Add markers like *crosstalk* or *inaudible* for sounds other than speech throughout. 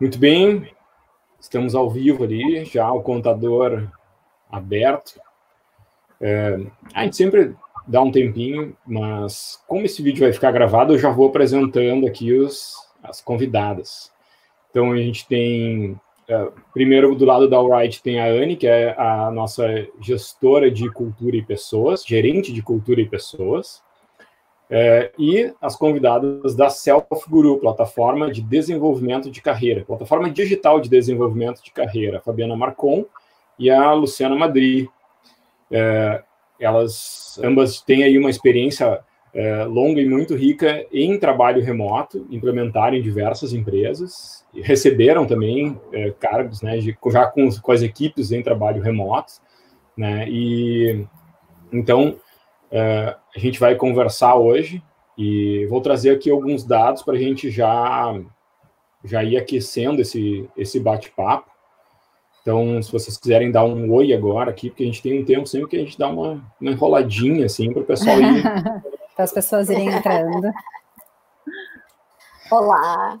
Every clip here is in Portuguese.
Muito bem, estamos ao vivo ali, já o contador aberto. É, a gente sempre dá um tempinho, mas como esse vídeo vai ficar gravado, eu já vou apresentando aqui os, as convidadas. Então a gente tem, é, primeiro do lado da Alright tem a Anne, que é a nossa gestora de cultura e pessoas, gerente de cultura e pessoas. É, e as convidadas da Self Guru, plataforma de desenvolvimento de carreira, plataforma digital de desenvolvimento de carreira, a Fabiana Marcon e a Luciana Madri. É, elas ambas têm aí uma experiência é, longa e muito rica em trabalho remoto, implementaram em diversas empresas, receberam também é, cargos, né, de, já com, com as equipes em trabalho remoto, né, e então é, a gente vai conversar hoje e vou trazer aqui alguns dados para a gente já, já ir aquecendo esse, esse bate-papo. Então, se vocês quiserem dar um oi agora aqui, porque a gente tem um tempo sempre que a gente dá uma, uma enroladinha assim para o pessoal ir. *laughs* para as pessoas irem entrando. Olá!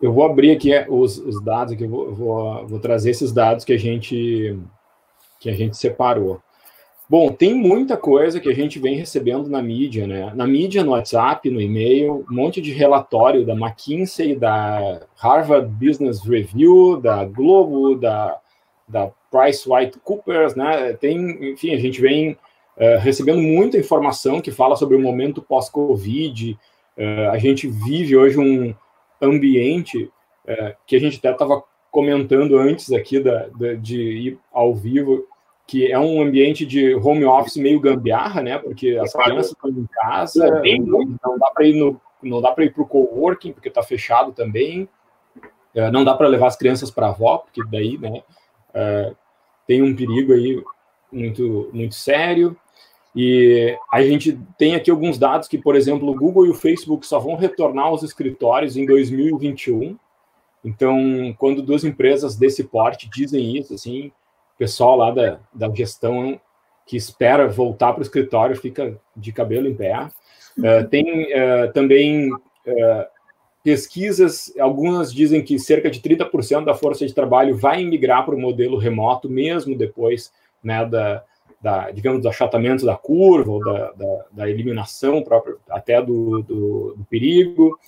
Eu vou abrir aqui é, os, os dados, aqui, eu vou, vou, vou trazer esses dados que a gente que a gente separou. Bom, tem muita coisa que a gente vem recebendo na mídia, né? Na mídia, no WhatsApp, no e-mail, um monte de relatório da McKinsey, da Harvard Business Review, da Globo, da, da PricewaterhouseCoopers, né? Tem, enfim, a gente vem uh, recebendo muita informação que fala sobre o momento pós-Covid. Uh, a gente vive hoje um ambiente uh, que a gente até estava comentando antes aqui da, da, de ir ao vivo, que é um ambiente de home office meio gambiarra, né? Porque as crianças estão em casa, não dá para ir no, não dá para ir para o coworking porque está fechado também. É, não dá para levar as crianças para a avó, porque daí, né? É, tem um perigo aí muito muito sério. E a gente tem aqui alguns dados que, por exemplo, o Google e o Facebook só vão retornar aos escritórios em 2021. Então, quando duas empresas desse porte dizem isso, assim, pessoal lá da, da gestão que espera voltar para o escritório fica de cabelo em pé. Uh, *laughs* tem uh, também uh, pesquisas, algumas dizem que cerca de 30% da força de trabalho vai migrar para o modelo remoto, mesmo depois né, da, da, digamos, do achatamento da curva, ou da, da, da eliminação própria, até do, do, do perigo.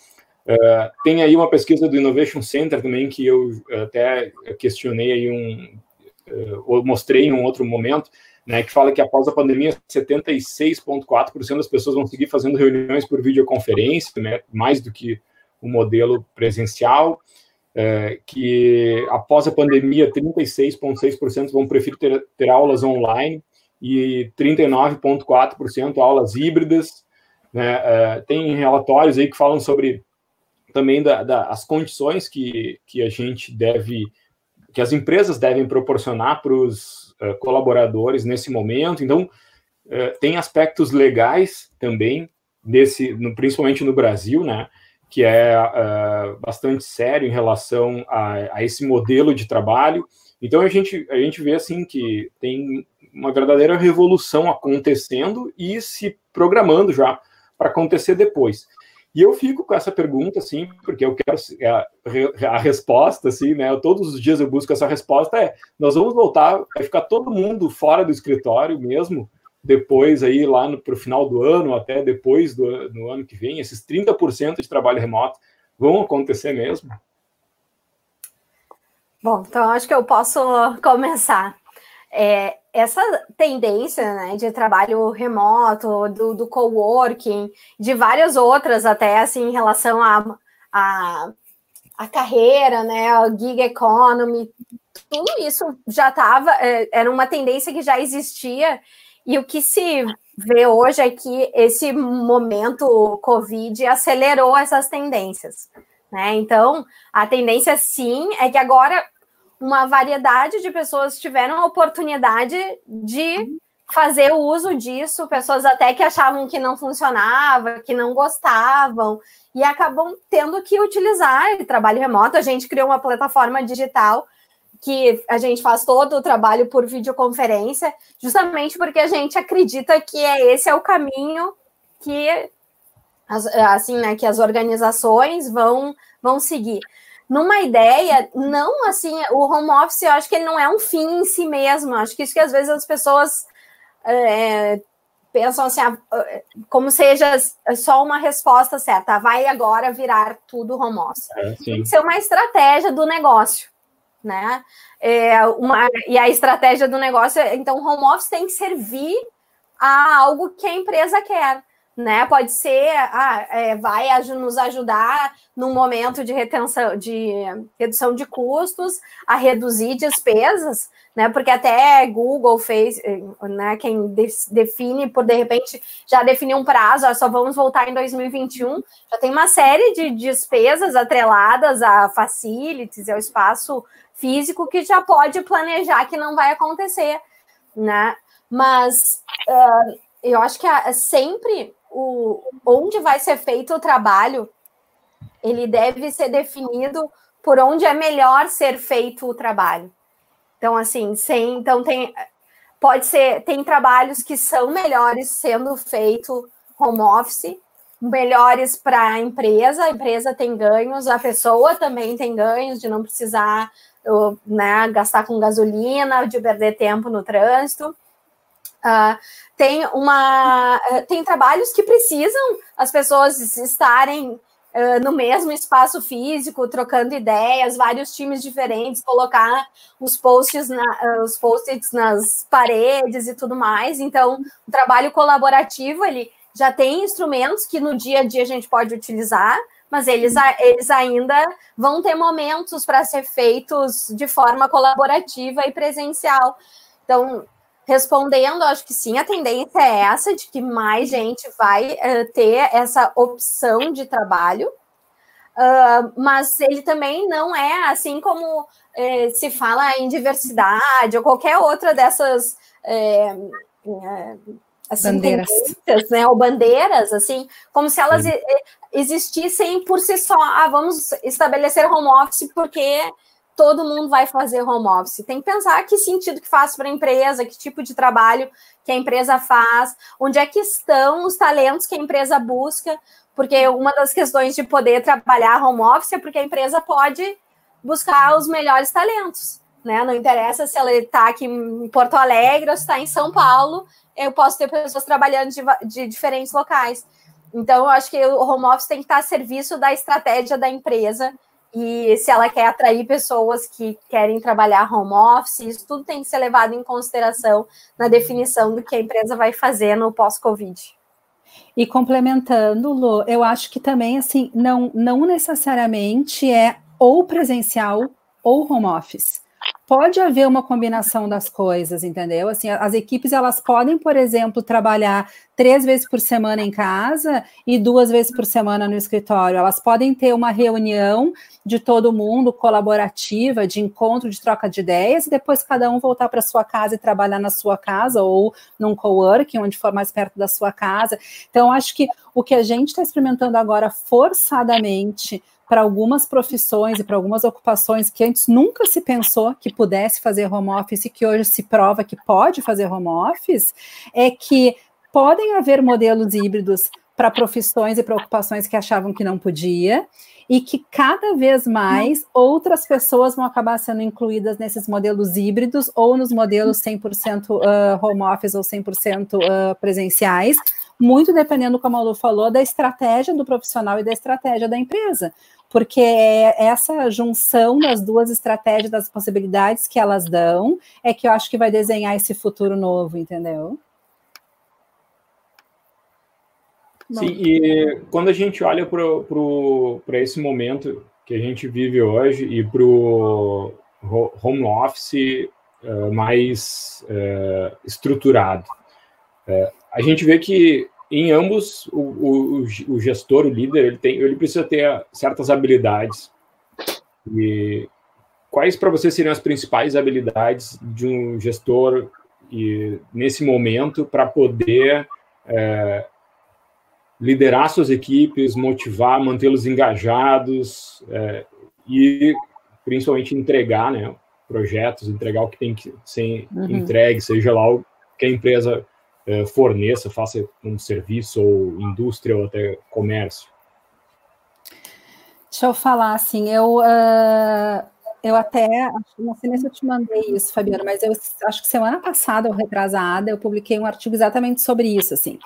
Tem aí uma pesquisa do Innovation Center também que eu até questionei aí um eu mostrei em um outro momento, né, que fala que após a pandemia, 76,4% das pessoas vão seguir fazendo reuniões por videoconferência, né, mais do que o modelo presencial, é, que após a pandemia, 36,6% vão preferir ter, ter aulas online e 39,4% aulas híbridas. Né, é, tem relatórios aí que falam sobre também das da, as condições que, que a gente deve que as empresas devem proporcionar para os uh, colaboradores nesse momento. Então, uh, tem aspectos legais também, nesse, no, principalmente no Brasil, né, que é uh, bastante sério em relação a, a, esse modelo de trabalho. Então, a gente, a gente vê assim que tem uma verdadeira revolução acontecendo e se programando já para acontecer depois. E eu fico com essa pergunta, assim, porque eu quero a, a, resposta, assim, né? Todos os dias eu busco essa resposta, é, nós vamos voltar, vai ficar todo mundo fora do escritório mesmo, depois aí lá para o final do ano, até depois do no ano que vem, esses 30% de trabalho remoto vão acontecer mesmo? Bom, então acho que eu posso começar. É, essa tendência né, de trabalho remoto, do, do coworking, de várias outras até assim em relação a, a, a carreira, né, a gig economy, tudo isso já estava, é, era uma tendência que já existia, e o que se vê hoje é que esse momento Covid acelerou essas tendências. Né? Então, a tendência sim é que agora uma variedade de pessoas tiveram a oportunidade de fazer o uso disso, pessoas até que achavam que não funcionava, que não gostavam, e acabam tendo que utilizar trabalho remoto. A gente criou uma plataforma digital que a gente faz todo o trabalho por videoconferência, justamente porque a gente acredita que é esse é o caminho que as, assim, né, que as organizações vão vão seguir. Numa ideia, não assim, o home office, eu acho que ele não é um fim em si mesmo. Acho que isso que às vezes as pessoas é, pensam assim, ah, como seja só uma resposta certa, vai agora virar tudo home office. É, Tem que ser uma estratégia do negócio né? É uma, e a estratégia do negócio, então, o home office tem que servir a algo que a empresa quer, né? Pode ser, ah, é, vai nos ajudar num momento de retenção, de redução de custos, a reduzir despesas, né? Porque até Google fez, né? Quem define por de repente já definiu um prazo, ó, só vamos voltar em 2021, já tem uma série de despesas atreladas a facilities, ao espaço físico que já pode planejar que não vai acontecer, né? Mas uh, eu acho que a, sempre o onde vai ser feito o trabalho, ele deve ser definido por onde é melhor ser feito o trabalho. Então, assim, sem, então tem pode ser tem trabalhos que são melhores sendo feito home office, melhores para a empresa, a empresa tem ganhos, a pessoa também tem ganhos de não precisar né, gastar com gasolina, de perder tempo no trânsito. Uh, tem uma tem trabalhos que precisam as pessoas estarem uh, no mesmo espaço físico, trocando ideias, vários times diferentes, colocar os posts na, uh, os post-its nas paredes e tudo mais. Então, o trabalho colaborativo ele já tem instrumentos que no dia a dia a gente pode utilizar, mas eles, eles ainda vão ter momentos para ser feitos de forma colaborativa e presencial. Então, respondendo, acho que sim, a tendência é essa, de que mais gente vai uh, ter essa opção de trabalho, uh, mas ele também não é assim como uh, se fala em diversidade ou qualquer outra dessas eh, assim, bandeiras. né, ou bandeiras, assim, como se elas existissem por si só. Ah, vamos estabelecer home office porque todo mundo vai fazer home office. Tem que pensar que sentido que faz para a empresa, que tipo de trabalho que a empresa faz, onde é que estão os talentos que a empresa busca, porque uma das questões de poder trabalhar home office é porque a empresa pode buscar os melhores talentos. Né? Não interessa se ela está aqui em Porto Alegre ou se está em São Paulo, eu posso ter pessoas trabalhando de, de diferentes locais. Então, eu acho que o home office tem que estar a serviço da estratégia da empresa. E se ela quer atrair pessoas que querem trabalhar home office, isso tudo tem que ser levado em consideração na definição do que a empresa vai fazer no pós-Covid. E complementando, Lu, eu acho que também, assim, não, não necessariamente é ou presencial ou home office pode haver uma combinação das coisas, entendeu? Assim, as equipes elas podem, por exemplo, trabalhar três vezes por semana em casa e duas vezes por semana no escritório. Elas podem ter uma reunião de todo mundo colaborativa, de encontro, de troca de ideias, e depois cada um voltar para sua casa e trabalhar na sua casa ou num coworking, onde for mais perto da sua casa. Então, acho que o que a gente está experimentando agora forçadamente para algumas profissões e para algumas ocupações que antes nunca se pensou que pudesse fazer home office e que hoje se prova que pode fazer home office, é que podem haver modelos híbridos para profissões e preocupações que achavam que não podia, e que cada vez mais outras pessoas vão acabar sendo incluídas nesses modelos híbridos ou nos modelos 100% uh, home office ou 100% uh, presenciais, muito dependendo, como a Lu falou, da estratégia do profissional e da estratégia da empresa porque é essa junção das duas estratégias, das possibilidades que elas dão, é que eu acho que vai desenhar esse futuro novo, entendeu? Sim, e quando a gente olha para esse momento que a gente vive hoje e para o home office uh, mais uh, estruturado, uh, a gente vê que em ambos o, o, o, gestor, o líder, ele, tem, ele precisa ter certas habilidades. E quais para você seriam as principais habilidades de um gestor e, nesse momento para poder é, liderar suas equipes, motivar, mantê-los engajados é, e principalmente entregar né, projetos, entregar o que tem que ser uhum. entregue, seja lá o que a empresa forneça, faça um serviço ou indústria ou até comércio. Deixa eu falar assim, eu uh, eu até, não sei se eu te mandei isso, Fabiano, mas eu acho que semana passada, ou retrasada, eu publiquei um artigo exatamente sobre isso, assim.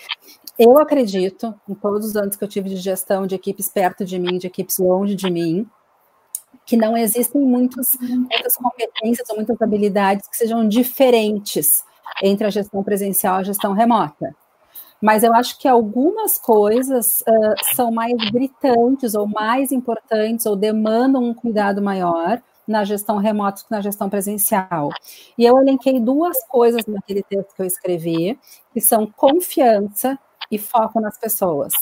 Eu acredito, em todos os anos que eu tive de gestão de equipes perto de mim, de equipes longe de mim, que não existem muitos, muitas competências ou muitas habilidades que sejam diferentes entre a gestão presencial e a gestão remota. Mas eu acho que algumas coisas uh, são mais gritantes ou mais importantes ou demandam um cuidado maior na gestão remota que na gestão presencial. E eu elenquei duas coisas naquele texto que eu escrevi, que são confiança e foco nas pessoas.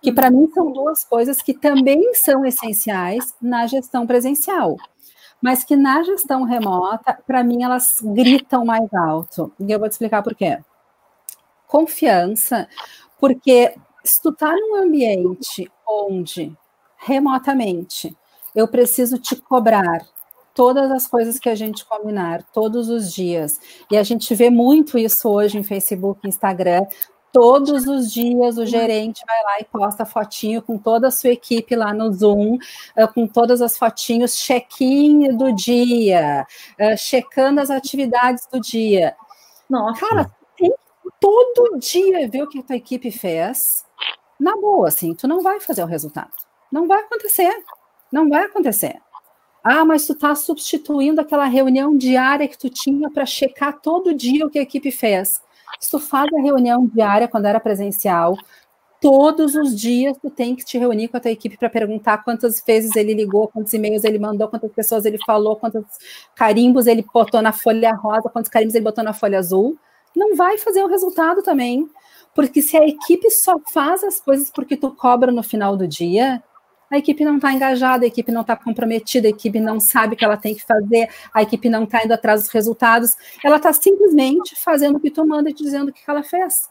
Que para mim são duas coisas que também são essenciais na gestão presencial, mas que na gestão remota, para mim, elas gritam mais alto. E eu vou te explicar por quê. Confiança, porque se tu está num ambiente onde remotamente eu preciso te cobrar todas as coisas que a gente combinar, todos os dias. E a gente vê muito isso hoje em Facebook, Instagram. Todos os dias o gerente vai lá e posta fotinho com toda a sua equipe lá no Zoom, eh, com todas as fotinhos, check-in do dia, eh, checando as atividades do dia. Nossa. Cara, tem todo dia ver o que a tua equipe fez. Na boa, assim, tu não vai fazer o resultado. Não vai acontecer. Não vai acontecer. Ah, mas tu está substituindo aquela reunião diária que tu tinha para checar todo dia o que a equipe fez. Se tu faz a reunião diária quando era presencial, todos os dias tu tem que te reunir com a tua equipe para perguntar quantas vezes ele ligou, quantos e-mails ele mandou, quantas pessoas ele falou, quantos carimbos ele botou na folha rosa, quantos carimbos ele botou na folha azul. Não vai fazer o resultado também. Porque se a equipe só faz as coisas porque tu cobra no final do dia, a equipe não está engajada, a equipe não está comprometida, a equipe não sabe o que ela tem que fazer, a equipe não está indo atrás dos resultados, ela está simplesmente fazendo o que tu manda e dizendo o que ela fez.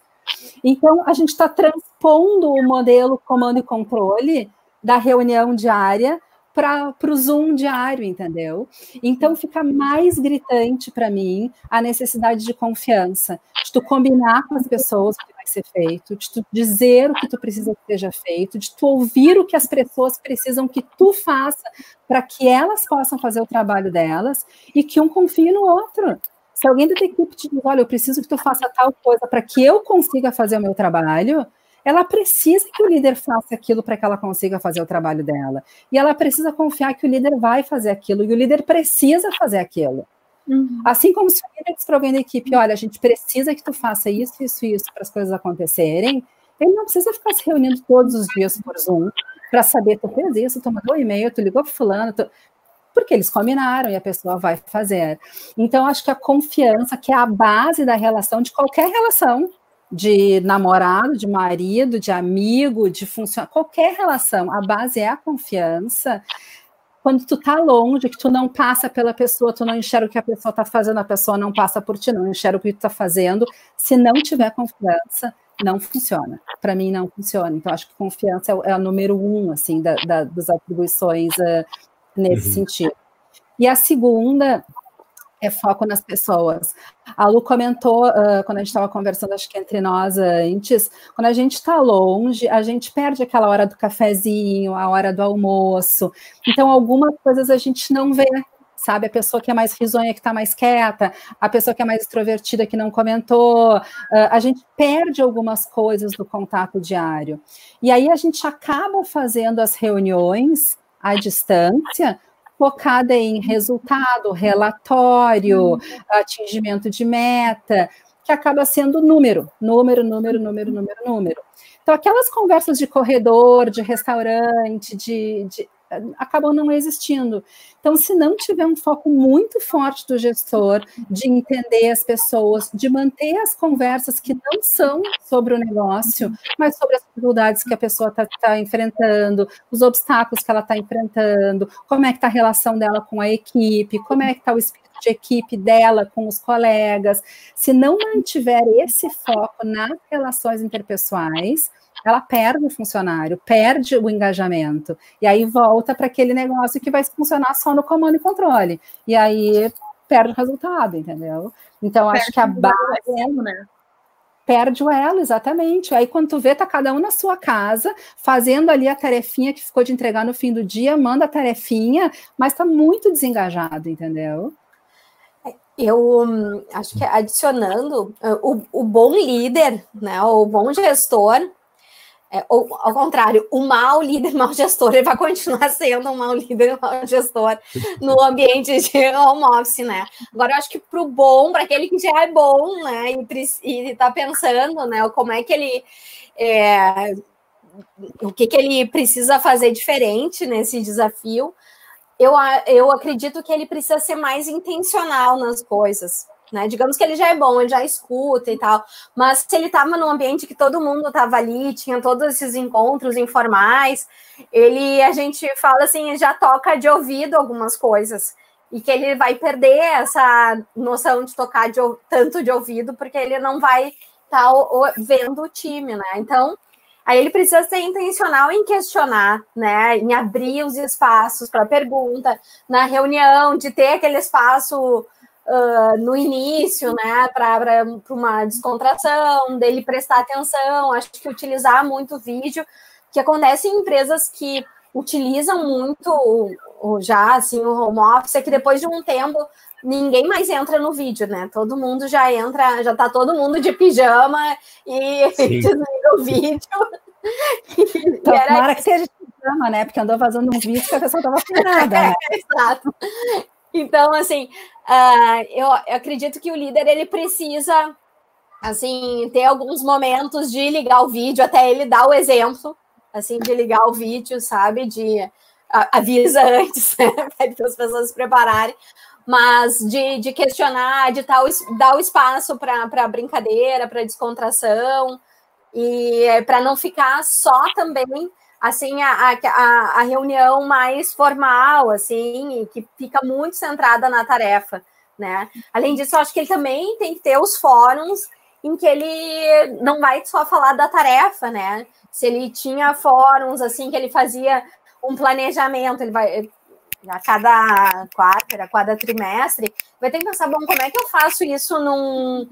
Então, a gente está transpondo o modelo comando e controle da reunião diária para o Zoom diário, entendeu? Então fica mais gritante para mim a necessidade de confiança, de tu combinar com as pessoas o que vai ser feito, de tu dizer o que tu precisa que seja feito, de tu ouvir o que as pessoas precisam que tu faça para que elas possam fazer o trabalho delas e que um confie no outro. Se alguém da tua equipe te diz, olha, eu preciso que tu faça tal coisa para que eu consiga fazer o meu trabalho, ela precisa que o líder faça aquilo para que ela consiga fazer o trabalho dela. E ela precisa confiar que o líder vai fazer aquilo, e o líder precisa fazer aquilo. Uhum. Assim como se o líder desprovendo a equipe, olha, a gente precisa que tu faça isso, isso, isso para as coisas acontecerem, ele não precisa ficar se reunindo todos os dias por Zoom para saber, tu fez isso, tu mandou um e-mail, tu ligou para fulano, tu... porque eles combinaram e a pessoa vai fazer. Então, acho que a confiança, que é a base da relação, de qualquer relação, de namorado, de marido, de amigo, de funcionário, qualquer relação, a base é a confiança. Quando tu tá longe, que tu não passa pela pessoa, tu não enxerga o que a pessoa tá fazendo, a pessoa não passa por ti, não enxerga o que tu tá fazendo. Se não tiver confiança, não funciona. Para mim, não funciona. Então, acho que confiança é, é o número um, assim, da, da, das atribuições uh, nesse uhum. sentido. E a segunda é foco nas pessoas. A Lu comentou, uh, quando a gente estava conversando, acho que entre nós antes, quando a gente está longe, a gente perde aquela hora do cafezinho, a hora do almoço. Então, algumas coisas a gente não vê, sabe? A pessoa que é mais risonha, que está mais quieta, a pessoa que é mais extrovertida, que não comentou. A gente perde algumas coisas do contato diário. E aí a gente acaba fazendo as reuniões à distância focada em resultado, relatório, uhum. atingimento de meta, que acaba sendo número, número, número, número, número, número. Então, aquelas conversas de corredor, de restaurante, de, de acabam não existindo. Então, se não tiver um foco muito forte do gestor de entender as pessoas, de manter as conversas que não são sobre o negócio, mas sobre as dificuldades que a pessoa está tá enfrentando, os obstáculos que ela está enfrentando, como é que está a relação dela com a equipe, como é que está o espírito de equipe dela com os colegas, se não mantiver esse foco nas relações interpessoais, ela perde o funcionário, perde o engajamento, e aí volta para aquele negócio que vai funcionar só no comando e controle, e aí perde o resultado, entendeu? Então, perde acho que a base. Elo, né? Perde o elo, exatamente. Aí, quando tu vê, tá cada um na sua casa, fazendo ali a tarefinha que ficou de entregar no fim do dia, manda a tarefinha, mas tá muito desengajado, entendeu? Eu hum, acho que adicionando uh, o, o bom líder, né, o bom gestor, é, ou ao contrário, o mau líder, mau gestor, ele vai continuar *laughs* sendo um mau líder, mau gestor no ambiente de home office, né? Agora, eu acho que para o bom, para aquele que já é bom, né, e está pensando, né, como é que ele. É, o que, que ele precisa fazer diferente nesse desafio, eu, eu acredito que ele precisa ser mais intencional nas coisas. Né? Digamos que ele já é bom, ele já escuta e tal, mas se ele estava num ambiente que todo mundo estava ali, tinha todos esses encontros informais, ele, a gente fala assim, já toca de ouvido algumas coisas, e que ele vai perder essa noção de tocar de, tanto de ouvido, porque ele não vai estar tá vendo o time, né? Então, Aí ele precisa ser intencional em questionar, né? Em abrir os espaços para pergunta, na reunião, de ter aquele espaço uh, no início, né? Para uma descontração, dele prestar atenção. Acho que utilizar muito vídeo, que acontece em empresas que utilizam muito o, já assim o home office, é que depois de um tempo ninguém mais entra no vídeo, né? Todo mundo já entra, já tá todo mundo de pijama e *laughs* desliga o vídeo. *laughs* Então, era... Tomara que seja de pijama, né? Porque andou vazando um vídeo que a pessoa tava afinada. Né? *laughs* Exato. Então, assim, uh, eu, eu acredito que o líder ele precisa assim ter alguns momentos de ligar o vídeo, até ele dar o exemplo, assim, de ligar o vídeo, sabe? De avisa *laughs* antes, né? para as pessoas se prepararem mas de, de questionar, de tal, dar o espaço para brincadeira, para descontração, e é, para não ficar só também assim a, a, a, reunião mais formal, assim, que fica muito centrada na tarefa, né? Além disso, eu acho que ele também tem que ter os fóruns em que ele não vai só falar da tarefa, né? Se ele tinha fóruns assim que ele fazia um planejamento, ele vai a cada quarto, a cada trimestre, vai ter que pensar, bom, como é que eu faço isso num,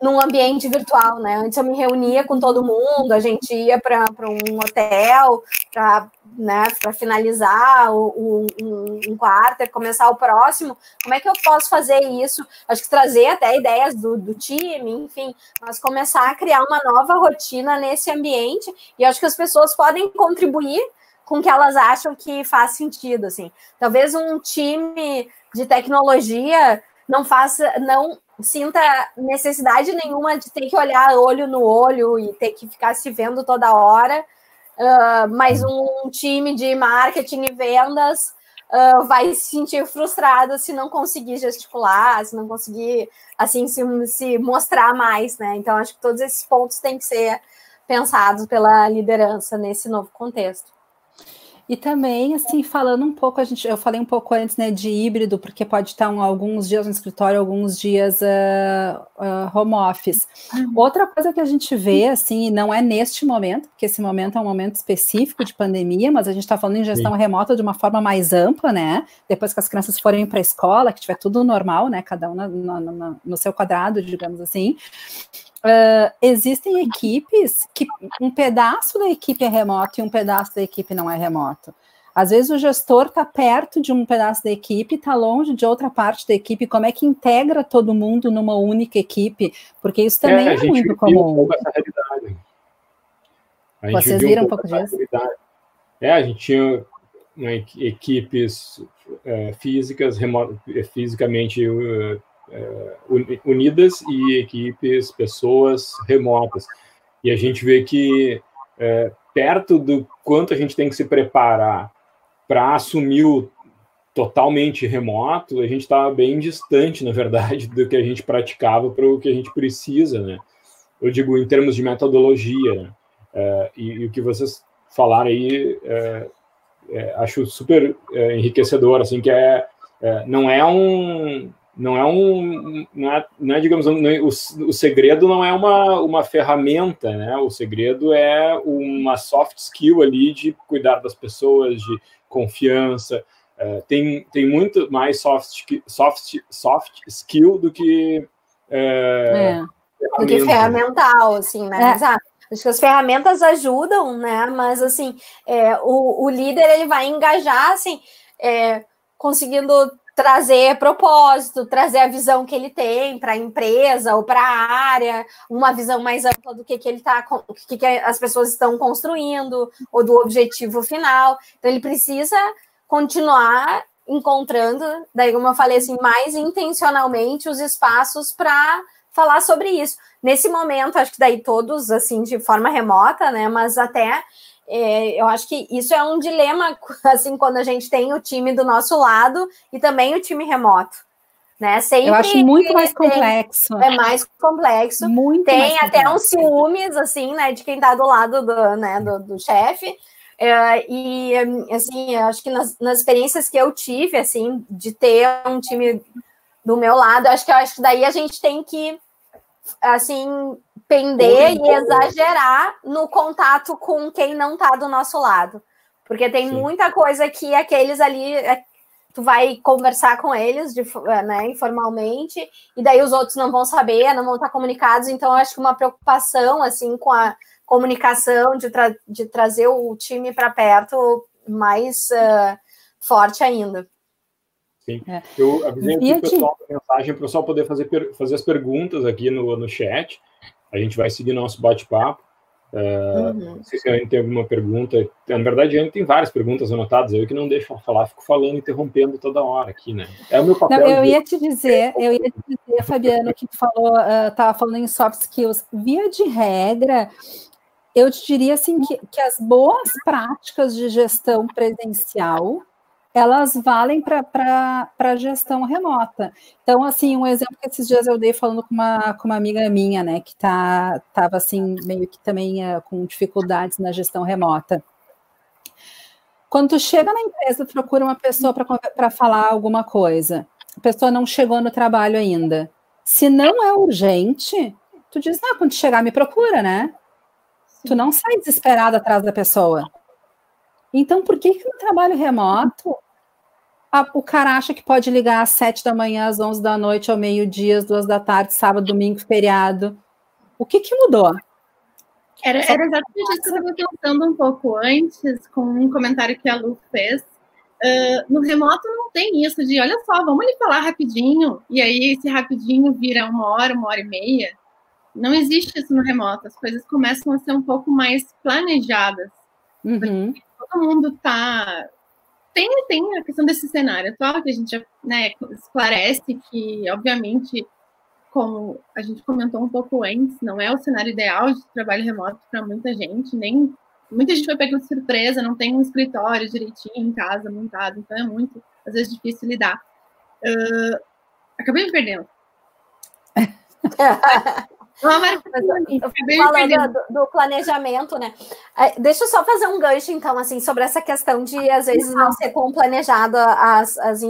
num ambiente virtual, né? Antes eu me reunia com todo mundo, a gente ia para um hotel para né, finalizar o, o, um, um quarto, começar o próximo. Como é que eu posso fazer isso? Acho que trazer até ideias do, do time, enfim, mas começar a criar uma nova rotina nesse ambiente. E acho que as pessoas podem contribuir com que elas acham que faz sentido, assim. Talvez um time de tecnologia não faça, não sinta necessidade nenhuma de ter que olhar olho no olho e ter que ficar se vendo toda hora, uh, mas um time de marketing e vendas uh, vai se sentir frustrado se não conseguir gesticular, se não conseguir, assim, se, se mostrar mais, né? Então, acho que todos esses pontos têm que ser pensados pela liderança nesse novo contexto. E também, assim, falando um pouco, a gente, eu falei um pouco antes, né, de híbrido, porque pode estar um, alguns dias no escritório, alguns dias uh, uh, home office. Uhum. Outra coisa que a gente vê, assim, e não é neste momento, porque esse momento é um momento específico de pandemia, mas a gente está falando em gestão Sim. remota de uma forma mais ampla, né? Depois que as crianças forem para a escola, que tiver tudo normal, né? Cada um no, no, no seu quadrado, digamos assim. Uh, existem equipes que um pedaço da equipe é remoto e um pedaço da equipe não é remoto. Às vezes o gestor está perto de um pedaço da equipe, está longe de outra parte da equipe. Como é que integra todo mundo numa única equipe? Porque isso também é, é muito comum. Um Vocês viram um pouco, um pouco disso? É, a gente tinha né, equipes é, físicas, fisicamente é, unidas e equipes, pessoas remotas. E a gente vê que, é, perto do quanto a gente tem que se preparar para assumir o totalmente remoto, a gente estava bem distante, na verdade, do que a gente praticava para o que a gente precisa, né? Eu digo em termos de metodologia, né? É, e, e, o que vocês falaram aí, acho super enriquecedor, assim, que é, não é um não é um não é, não é digamos não é, o, o segredo não é uma, uma ferramenta né? O segredo é uma soft skill ali de cuidar das pessoas de confiança. É, tem tem muito mais soft soft soft skill do que é, do que ferramental assim né? Exato. Acho que as ferramentas ajudam, né? Mas assim, é, o, o líder ele vai engajar assim, é, conseguindo trazer propósito, trazer a visão que ele tem para a empresa ou para a área, uma visão mais ampla do que, que ele o que, que as pessoas estão construindo, ou do objetivo final. Então ele precisa continuar encontrando, daí como eu falei assim, mais intencionalmente os espaços para falar sobre isso. Nesse momento, acho que daí todos assim de forma remota, né? Mas até eu acho que isso é um dilema, *laughs* assim, quando a gente tem o time do nosso lado e também o time remoto. Né? Sempre eu acho muito mais complexo. É mais complexo. Muito tem até complexo. uns ciúmes, assim, né, de quem está do lado do, né, do, do chefe. É, e, assim, eu acho que nas, nas, experiências que eu tive, assim, de ter um time do meu lado, acho que, acho que daí a gente tem que, assim, pender e exagerar no contato com quem não está do nosso lado. Porque tem Sim. muita coisa que aqueles ali é, tu vai conversar com eles de, né, informalmente, e daí os outros não vão saber, não vão estar comunicados. Então, eu acho que uma preocupação assim com a comunicação de, tra de trazer o time para perto mais uh, forte ainda. Sim. É. Eu avisei aqui o pessoal a mensagem para o pessoal poder fazer, fazer as perguntas aqui no, no chat. A gente vai seguir nosso bate-papo. Uh, uhum. Não sei se a gente tem alguma pergunta. Na verdade, a gente tem várias perguntas anotadas. Eu que não deixo falar, fico falando, interrompendo toda hora aqui, né? É o meu papel. Não, eu ia te dizer, eu ia te dizer, Fabiano, que tu falou, estava uh, falando em soft skills. Via de regra, eu te diria assim que, que as boas práticas de gestão presencial elas valem para a gestão remota. Então, assim, um exemplo que esses dias eu dei falando com uma, com uma amiga minha, né, que tá, tava assim, meio que também uh, com dificuldades na gestão remota. Quando tu chega na empresa, procura uma pessoa para falar alguma coisa. A pessoa não chegou no trabalho ainda. Se não é urgente, tu diz, não, quando chegar, me procura, né? Tu não sai desesperado atrás da pessoa. Então, por que, que no trabalho remoto a, o cara acha que pode ligar às sete da manhã, às onze da noite, ao meio-dia, às duas da tarde, sábado, domingo, feriado? O que, que mudou? Era, era exatamente isso que eu estava pensando um pouco antes, com um comentário que a Lu fez. Uh, no remoto não tem isso de, olha só, vamos lhe falar rapidinho, e aí esse rapidinho vira uma hora, uma hora e meia. Não existe isso no remoto, as coisas começam a ser um pouco mais planejadas. Uhum todo mundo está. Tem, tem a questão desse cenário atual que a gente né, esclarece que, obviamente, como a gente comentou um pouco antes, não é o cenário ideal de trabalho remoto para muita gente, nem muita gente foi pegando de surpresa, não tem um escritório direitinho em casa montado, então é muito, às vezes, difícil lidar. Uh, acabei me perdendo. *laughs* Falando do, do, planejamento, né? É, deixa eu só fazer um gancho, então, assim, sobre essa questão de às vezes não ser com planejado as, as,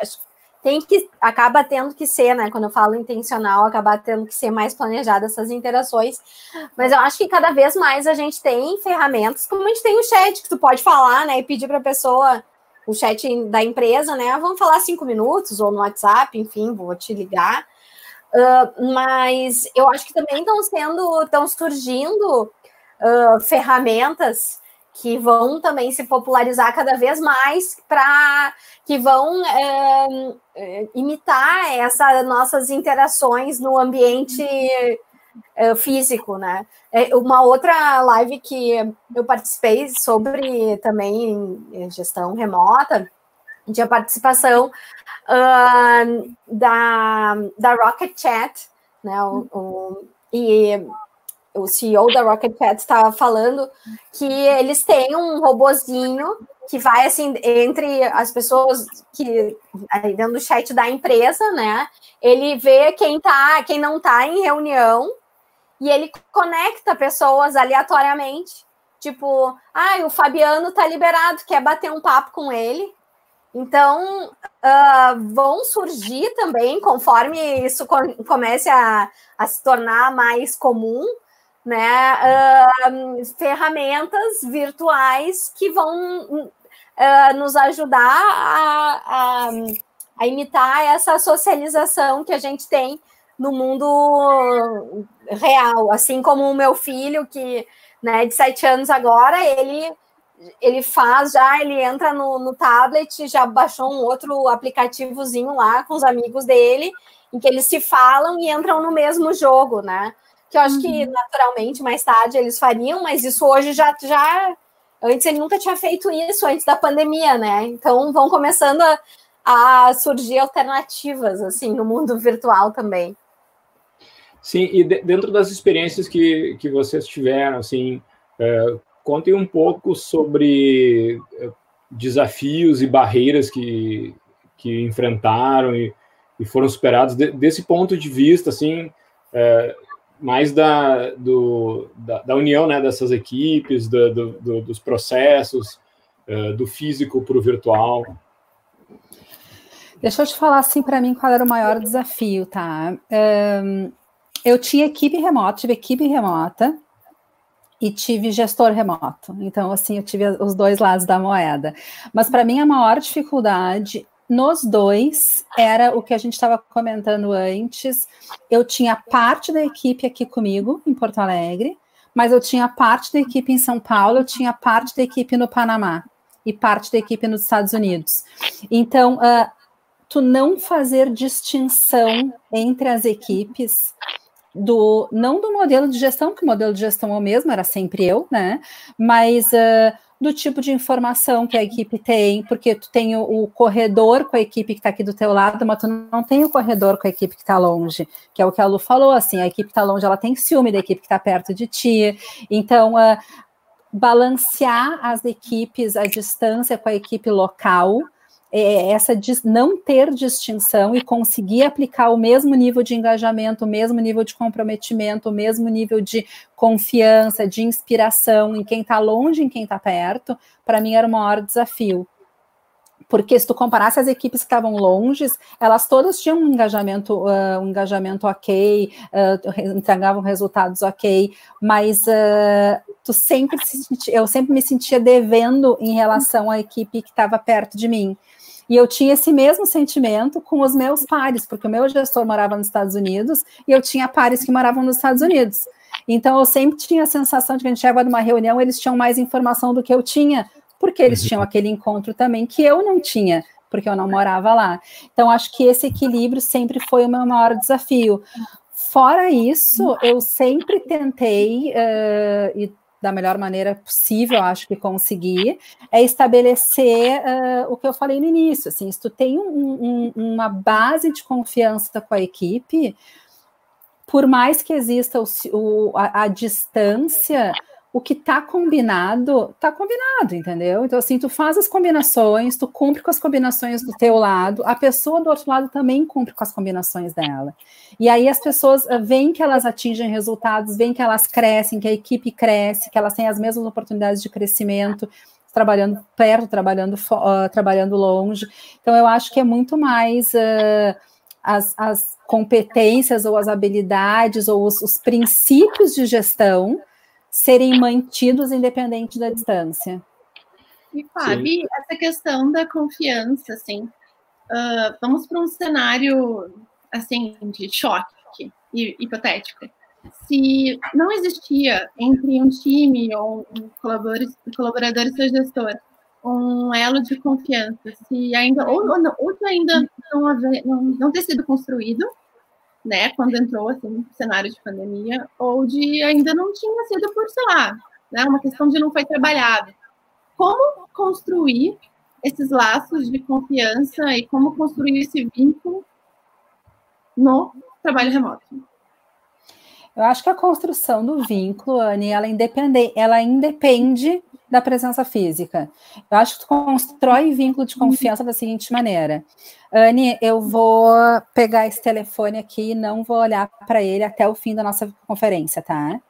as tem que acaba tendo que ser, né? Quando eu falo intencional, acaba tendo que ser mais planejada essas interações. Mas eu acho que cada vez mais a gente tem ferramentas, como a gente tem o chat, que tu pode falar, né? E pedir para a pessoa, o chat da empresa, né? Vamos falar cinco minutos, ou no WhatsApp, enfim, vou te ligar. Uh, mas eu acho que também estão sendo, estão surgindo uh, ferramentas que vão também se popularizar cada vez mais para que vão é, imitar essas nossas interações no ambiente é, físico, né? É, uma outra live que eu participei sobre também gestão remota tinha participação uh, da, da Rocket Chat, né? O, o, e o CEO da Rocket Pets estava falando que eles têm um robozinho que vai assim entre as pessoas que dentro do chat da empresa, né? Ele vê quem tá, quem não tá em reunião e ele conecta pessoas aleatoriamente. Tipo, ah, o Fabiano tá liberado, quer bater um papo com ele. Então, uh, vão surgir também, conforme isso comece a, a se tornar mais comum, né, uh, ferramentas virtuais que vão uh, nos ajudar a, a, a, imitar essa socialização que a gente tem no mundo real. Assim como o meu filho, que né, de sete anos agora, ele ele faz já, ele entra no, no tablet, já baixou um outro aplicativozinho lá com os amigos dele, em que eles se falam e entram no mesmo jogo, né? que eu acho uhum. que naturalmente mais tarde eles fariam, mas isso hoje já já antes ele nunca tinha feito isso antes da pandemia, né? Então vão começando a, a surgir alternativas assim no mundo virtual também. Sim, e de, dentro das experiências que, que vocês tiveram, assim, é, contem um pouco sobre é, desafios e barreiras que, que enfrentaram e, e foram superados de, desse ponto de vista, assim, é, mais da, do, da, da, união né, dessas equipes, do, do, dos processos, uh, do físico para o virtual. Deixa eu te falar assim para mim qual era o maior desafio, tá? Um, eu tinha equipe remota, tive equipe remota e tive gestor remoto. Então, assim, eu tive os dois lados da moeda. Mas para mim a maior dificuldade nos dois era o que a gente estava comentando antes. Eu tinha parte da equipe aqui comigo, em Porto Alegre, mas eu tinha parte da equipe em São Paulo, eu tinha parte da equipe no Panamá e parte da equipe nos Estados Unidos. Então, uh, tu não fazer distinção entre as equipes do não do modelo de gestão, que o modelo de gestão é o mesmo, era sempre eu, né? Mas uh, do tipo de informação que a equipe tem, porque tu tem o, o corredor com a equipe que está aqui do teu lado, mas tu não tem o corredor com a equipe que está longe, que é o que a Lu falou, assim, a equipe está longe, ela tem ciúme da equipe que está perto de ti, então, uh, balancear as equipes, a distância com a equipe local, é, essa não ter distinção e conseguir aplicar o mesmo nível de engajamento, o mesmo nível de comprometimento, o mesmo nível de confiança, de inspiração em quem está longe, em quem está perto, para mim era o maior desafio. Porque se tu comparasse as equipes que estavam longe, elas todas tinham um engajamento, uh, um engajamento ok, uh, entregavam resultados ok, mas uh, tu sempre se, eu sempre me sentia devendo em relação à equipe que estava perto de mim. E eu tinha esse mesmo sentimento com os meus pares, porque o meu gestor morava nos Estados Unidos e eu tinha pares que moravam nos Estados Unidos. Então eu sempre tinha a sensação de que a gente chegava numa reunião, eles tinham mais informação do que eu tinha, porque eles tinham aquele encontro também que eu não tinha, porque eu não morava lá. Então acho que esse equilíbrio sempre foi o meu maior desafio. Fora isso, eu sempre tentei, uh, e da melhor maneira possível, acho que consegui, é estabelecer uh, o que eu falei no início. Assim, se tu tem um, um, uma base de confiança com a equipe, por mais que exista o, o, a, a distância, o que está combinado, está combinado, entendeu? Então, assim, tu faz as combinações, tu cumpre com as combinações do teu lado, a pessoa do outro lado também cumpre com as combinações dela. E aí as pessoas uh, veem que elas atingem resultados, veem que elas crescem, que a equipe cresce, que elas têm as mesmas oportunidades de crescimento, trabalhando perto, trabalhando, uh, trabalhando longe. Então, eu acho que é muito mais uh, as, as competências ou as habilidades ou os, os princípios de gestão serem mantidos independente da distância. E, Fábio, essa questão da confiança, assim, uh, vamos para um cenário, assim, de choque hipotético. Se não existia entre um time ou um colaborador, colaborador e seu gestor um elo de confiança, se ainda, ou, ou, ou ainda não, haver, não, não ter sido construído, né, quando entrou assim, no cenário de pandemia, ou de ainda não tinha sido por, sei lá, né, uma questão de não foi trabalhado. Como construir esses laços de confiança e como construir esse vínculo no trabalho remoto? Eu acho que a construção do vínculo, Anne, ela, independe, ela independe da presença física. Eu acho que tu constrói vínculo de confiança da seguinte maneira. Anne, eu vou pegar esse telefone aqui e não vou olhar para ele até o fim da nossa conferência, tá?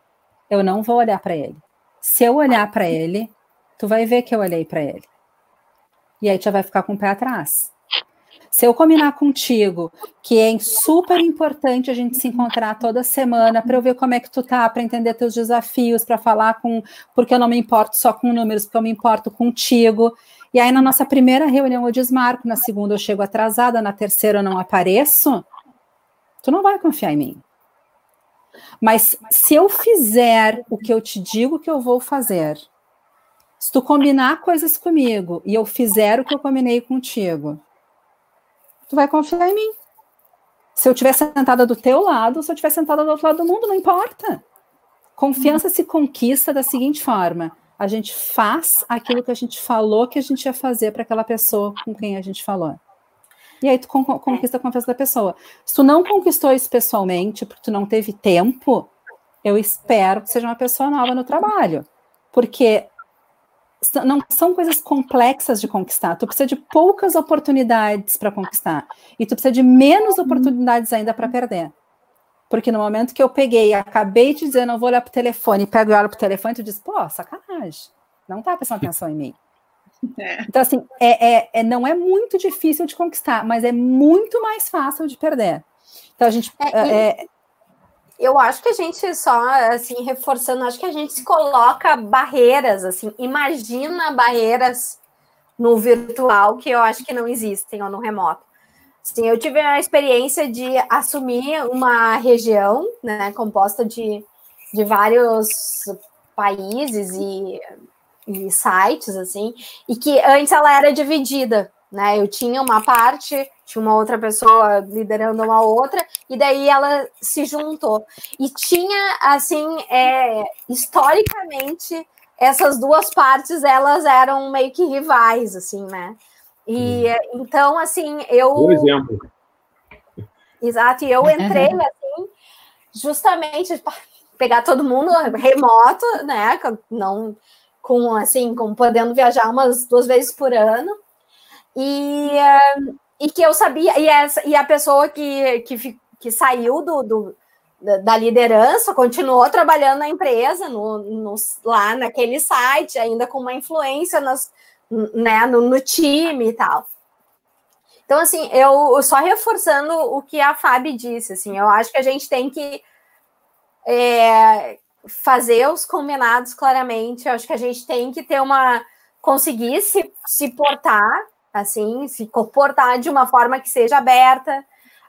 Eu não vou olhar para ele. Se eu olhar para ele, tu vai ver que eu olhei para ele. E aí tu já vai ficar com o pé atrás. Se eu combinar contigo que é super importante a gente se encontrar toda semana para eu ver como é que tu tá, para entender teus desafios, para falar com, porque eu não me importo só com números, porque eu me importo contigo. E aí na nossa primeira reunião eu desmarco, na segunda eu chego atrasada, na terceira eu não apareço. Tu não vai confiar em mim. Mas se eu fizer o que eu te digo que eu vou fazer, se tu combinar coisas comigo e eu fizer o que eu combinei contigo, tu vai confiar em mim. Se eu estiver sentada do teu lado, se eu estiver sentada do outro lado do mundo, não importa. Confiança se conquista da seguinte forma: a gente faz aquilo que a gente falou que a gente ia fazer para aquela pessoa com quem a gente falou. E aí tu conquista a confiança da pessoa. Se tu não conquistou isso pessoalmente, porque tu não teve tempo, eu espero que seja uma pessoa nova no trabalho. Porque não são coisas complexas de conquistar. Tu precisa de poucas oportunidades para conquistar. E tu precisa de menos uhum. oportunidades ainda para perder. Porque no momento que eu peguei, acabei de dizer, não vou olhar para o telefone, pego e olho para o telefone, tu diz, pô, sacanagem. Não tá prestando atenção em mim. *laughs* É. Então, assim, é, é, é, não é muito difícil de conquistar, mas é muito mais fácil de perder. Então, a gente. É, é eu acho que a gente só, assim, reforçando, acho que a gente se coloca barreiras, assim, imagina barreiras no virtual que eu acho que não existem ou no remoto. Sim, eu tive a experiência de assumir uma região, né, composta de, de vários países e, e sites, assim, e que antes ela era dividida, né? Eu tinha uma parte, tinha uma outra pessoa liderando uma outra, e daí ela se juntou. E tinha, assim, é, historicamente, essas duas partes, elas eram meio que rivais, assim, né? E então, assim, eu. Por exemplo. Exato, e eu entrei assim, justamente pegar todo mundo remoto, né? Não com assim, com podendo viajar umas duas vezes por ano. E, e que eu sabia, e, essa, e a pessoa que, que, que saiu do, do da liderança, continuou trabalhando na empresa, no, no, lá naquele site, ainda com uma influência nas, né, no, no, time e tal. Então, assim, eu só reforçando o que a Fábio disse, assim, eu acho que a gente tem que é, fazer os combinados claramente, eu acho que a gente tem que ter uma conseguir se, se portar assim, se comportar de uma forma que seja aberta.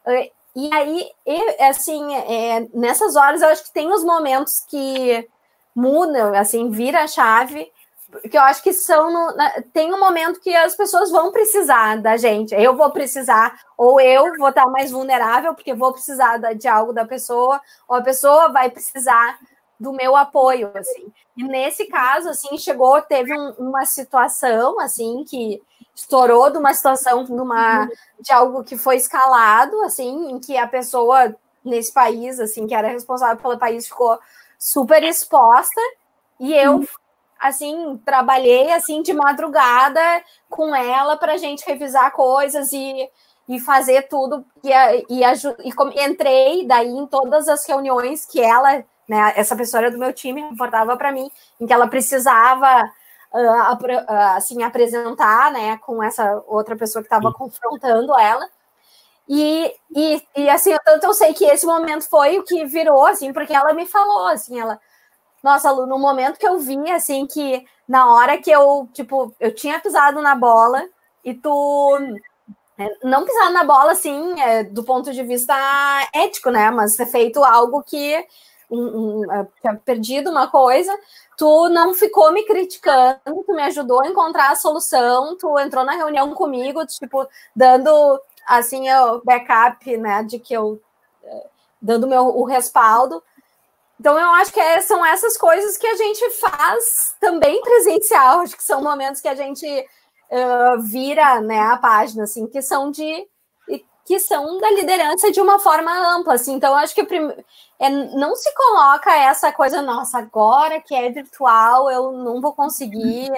Eh, e aí, assim, é, nessas horas eu acho que tem os momentos que mudam, assim, vira a chave, que eu acho que são no, tem um momento que as pessoas vão precisar da gente. Eu vou precisar, ou eu vou estar mais vulnerável, porque vou precisar de algo da pessoa, ou a pessoa vai precisar do meu apoio, assim. E nesse caso, assim, chegou, teve um, uma situação, assim, que estourou de uma situação, de, uma, de algo que foi escalado, assim, em que a pessoa nesse país, assim, que era responsável pelo país, ficou super exposta, e eu, assim, trabalhei, assim, de madrugada com ela para a gente revisar coisas e, e fazer tudo, e, e, e entrei daí em todas as reuniões que ela, né, essa pessoa era do meu time, reportava para mim, em que ela precisava assim apresentar, né, com essa outra pessoa que estava confrontando ela. E, e, e assim, tanto eu sei que esse momento foi o que virou, assim, porque ela me falou, assim, ela, nossa, Lu, no momento que eu vi, assim, que na hora que eu, tipo, eu tinha pisado na bola e tu é, não pisar na bola, assim, é, do ponto de vista ético, né, mas ter feito algo que um, um, tinha perdido uma coisa, tu não ficou me criticando, tu me ajudou a encontrar a solução, tu entrou na reunião comigo, tipo, dando assim o backup, né, de que eu eh, dando meu o respaldo. Então eu acho que é, são essas coisas que a gente faz também presencial, acho que são momentos que a gente uh, vira, né, a página assim, que são de que são da liderança de uma forma ampla, assim. Então, eu acho que prim... é, não se coloca essa coisa, nossa, agora que é virtual, eu não vou conseguir,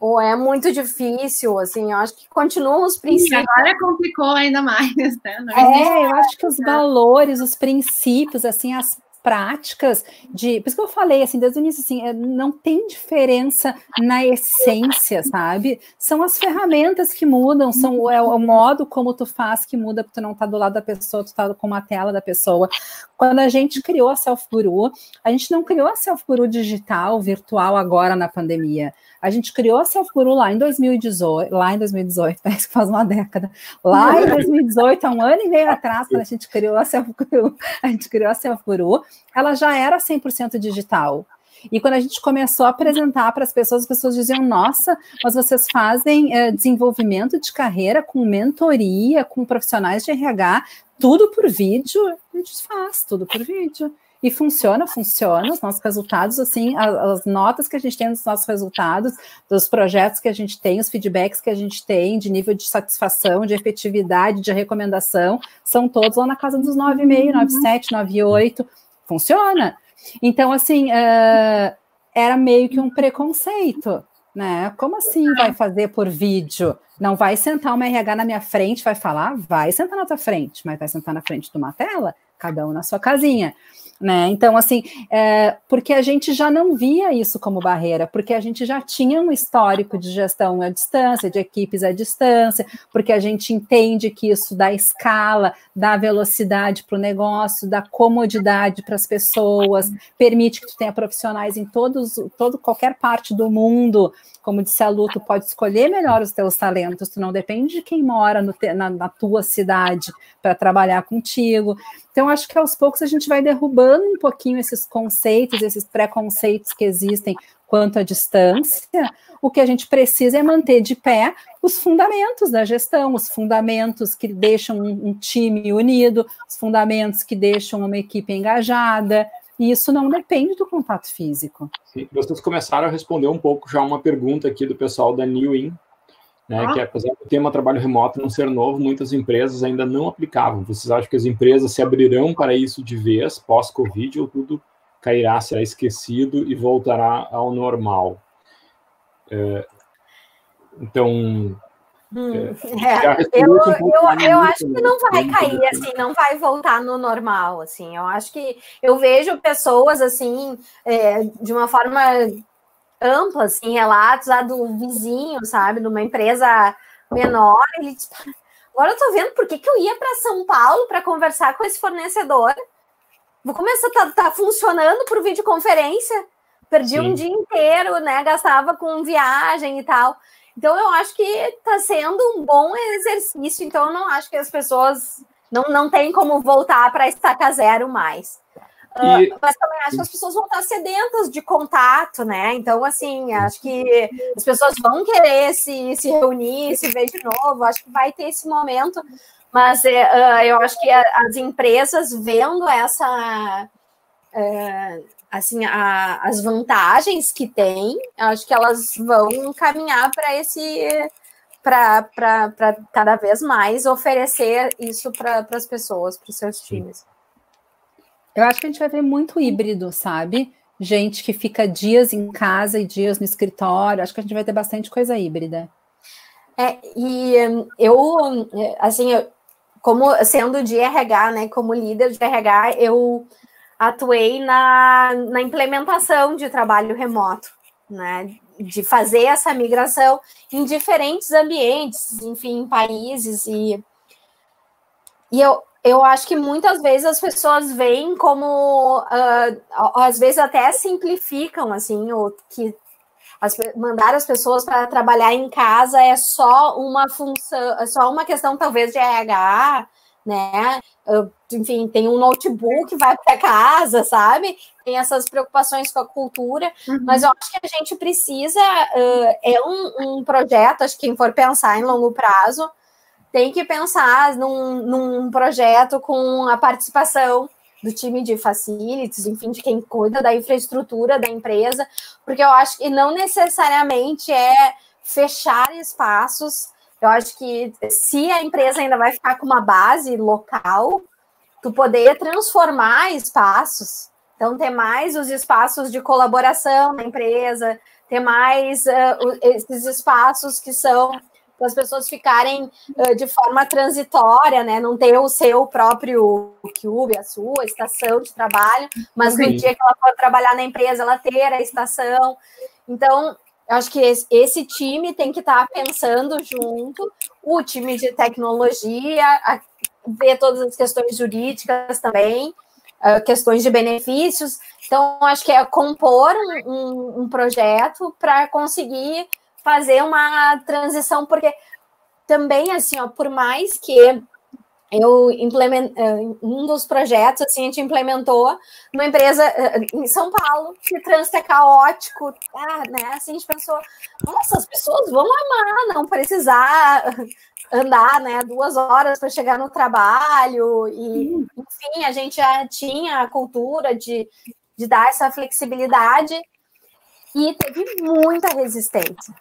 ou é muito difícil, assim, eu acho que continuam os princípios. Agora complicou ainda mais, né? É, eu acho que os valores, os princípios, assim, as práticas de. Por isso que eu falei, assim, desde o início, assim, é, não tem diferença na essência, sabe? São as ferramentas que mudam, são é o modo como tu faz que muda, porque tu não tá do lado da pessoa, tu tá com a tela da pessoa. Quando a gente criou a Self Guru, a gente não criou a Self Guru digital, virtual, agora na pandemia. A gente criou a Self Guru lá em 2018, lá em 2018, *laughs* parece que faz uma década. Lá em *laughs* 2018, há um ano e meio atrás, quando a gente criou a Self Guru, *laughs* a gente criou a Self Guru, ela já era 100% digital. E quando a gente começou a apresentar para as pessoas, as pessoas diziam: Nossa, mas vocês fazem é, desenvolvimento de carreira com mentoria, com profissionais de RH, tudo por vídeo? A gente faz tudo por vídeo. E funciona, funciona. Os nossos resultados, assim, as, as, notas que a gente tem dos nossos resultados, dos projetos que a gente tem, os feedbacks que a gente tem, de nível de satisfação, de efetividade, de recomendação, são todos lá na casa dos 9,5, 9,7, 9,8 funciona. Então, assim, uh, era meio que um preconceito, né? Como assim vai fazer por vídeo? Não vai sentar uma RH na minha frente, vai falar? Vai sentar na tua frente, mas vai sentar na frente de uma tela? Cada um na sua casinha. Né? Então, assim, é, porque a gente já não via isso como barreira, porque a gente já tinha um histórico de gestão à distância, de equipes à distância, porque a gente entende que isso dá escala, dá velocidade para o negócio, dá comodidade para as pessoas, permite que tu tenha profissionais em todos, todo, qualquer parte do mundo. Como disse a Lu, tu pode escolher melhor os teus talentos, tu não depende de quem mora no, na, na tua cidade para trabalhar contigo. Então, acho que aos poucos a gente vai derrubando um pouquinho esses conceitos, esses preconceitos que existem quanto à distância. O que a gente precisa é manter de pé os fundamentos da gestão, os fundamentos que deixam um, um time unido, os fundamentos que deixam uma equipe engajada. E isso não depende do contato físico. Sim, vocês começaram a responder um pouco já uma pergunta aqui do pessoal da New In, né, ah. que apesar do tema trabalho remoto não ser novo, muitas empresas ainda não aplicavam. Vocês acham que as empresas se abrirão para isso de vez, pós-Covid, ou tudo cairá, será esquecido e voltará ao normal? É, então, Hum, é, eu, um eu, eu acho que não vai cair assim, não vai voltar no normal, assim. Eu acho que eu vejo pessoas assim, é, de uma forma ampla, assim, relatos lá do vizinho, sabe, numa empresa menor, ele diz, agora eu tô vendo por que, que eu ia para São Paulo para conversar com esse fornecedor. Vou começar, tá, tá funcionando por videoconferência. Perdi Sim. um dia inteiro, né? Gastava com viagem e tal. Então eu acho que está sendo um bom exercício. Então eu não acho que as pessoas não, não tem como voltar para estaca zero mais. E... Uh, mas também acho que as pessoas vão estar sedentas de contato, né? Então, assim, acho que as pessoas vão querer se, se reunir, se ver de novo. Acho que vai ter esse momento. Mas uh, eu acho que as empresas vendo essa. Uh, assim, a, as vantagens que tem, acho que elas vão caminhar para esse. para cada vez mais oferecer isso para as pessoas, para os seus times. Eu acho que a gente vai ver muito híbrido, sabe? Gente que fica dias em casa e dias no escritório. Acho que a gente vai ter bastante coisa híbrida. É, e eu, assim, como sendo de RH, né, como líder de RH, eu atuei na, na implementação de trabalho remoto, né, de fazer essa migração em diferentes ambientes, enfim, países e e eu, eu acho que muitas vezes as pessoas veem como, uh, às vezes até simplificam, assim, ou que as, mandar as pessoas para trabalhar em casa é só uma função, é só uma questão talvez de RH, né? Uh, enfim, tem um notebook, vai para casa, sabe? Tem essas preocupações com a cultura, uhum. mas eu acho que a gente precisa, uh, é um, um projeto, acho que quem for pensar em longo prazo, tem que pensar num, num projeto com a participação do time de facilities, enfim, de quem cuida da infraestrutura da empresa, porque eu acho que não necessariamente é fechar espaços. Eu acho que se a empresa ainda vai ficar com uma base local, tu poder transformar espaços, então ter mais os espaços de colaboração na empresa, ter mais uh, esses espaços que são para as pessoas ficarem uh, de forma transitória, né? Não ter o seu próprio cube, a sua estação de trabalho, mas Sim. no dia que ela for trabalhar na empresa, ela ter a estação. Então, eu acho que esse, esse time tem que estar tá pensando junto, o time de tecnologia, a, ver todas as questões jurídicas também, uh, questões de benefícios. Então, acho que é compor um, um projeto para conseguir fazer uma transição, porque também, assim, ó, por mais que eu implementei eh, um dos projetos assim a gente implementou numa empresa eh, em São Paulo que trânsito é caótico. Ah, né assim a gente pensou nossa as pessoas vão amar não precisar andar né duas horas para chegar no trabalho. E enfim a gente já tinha a cultura de, de dar essa flexibilidade e teve muita resistência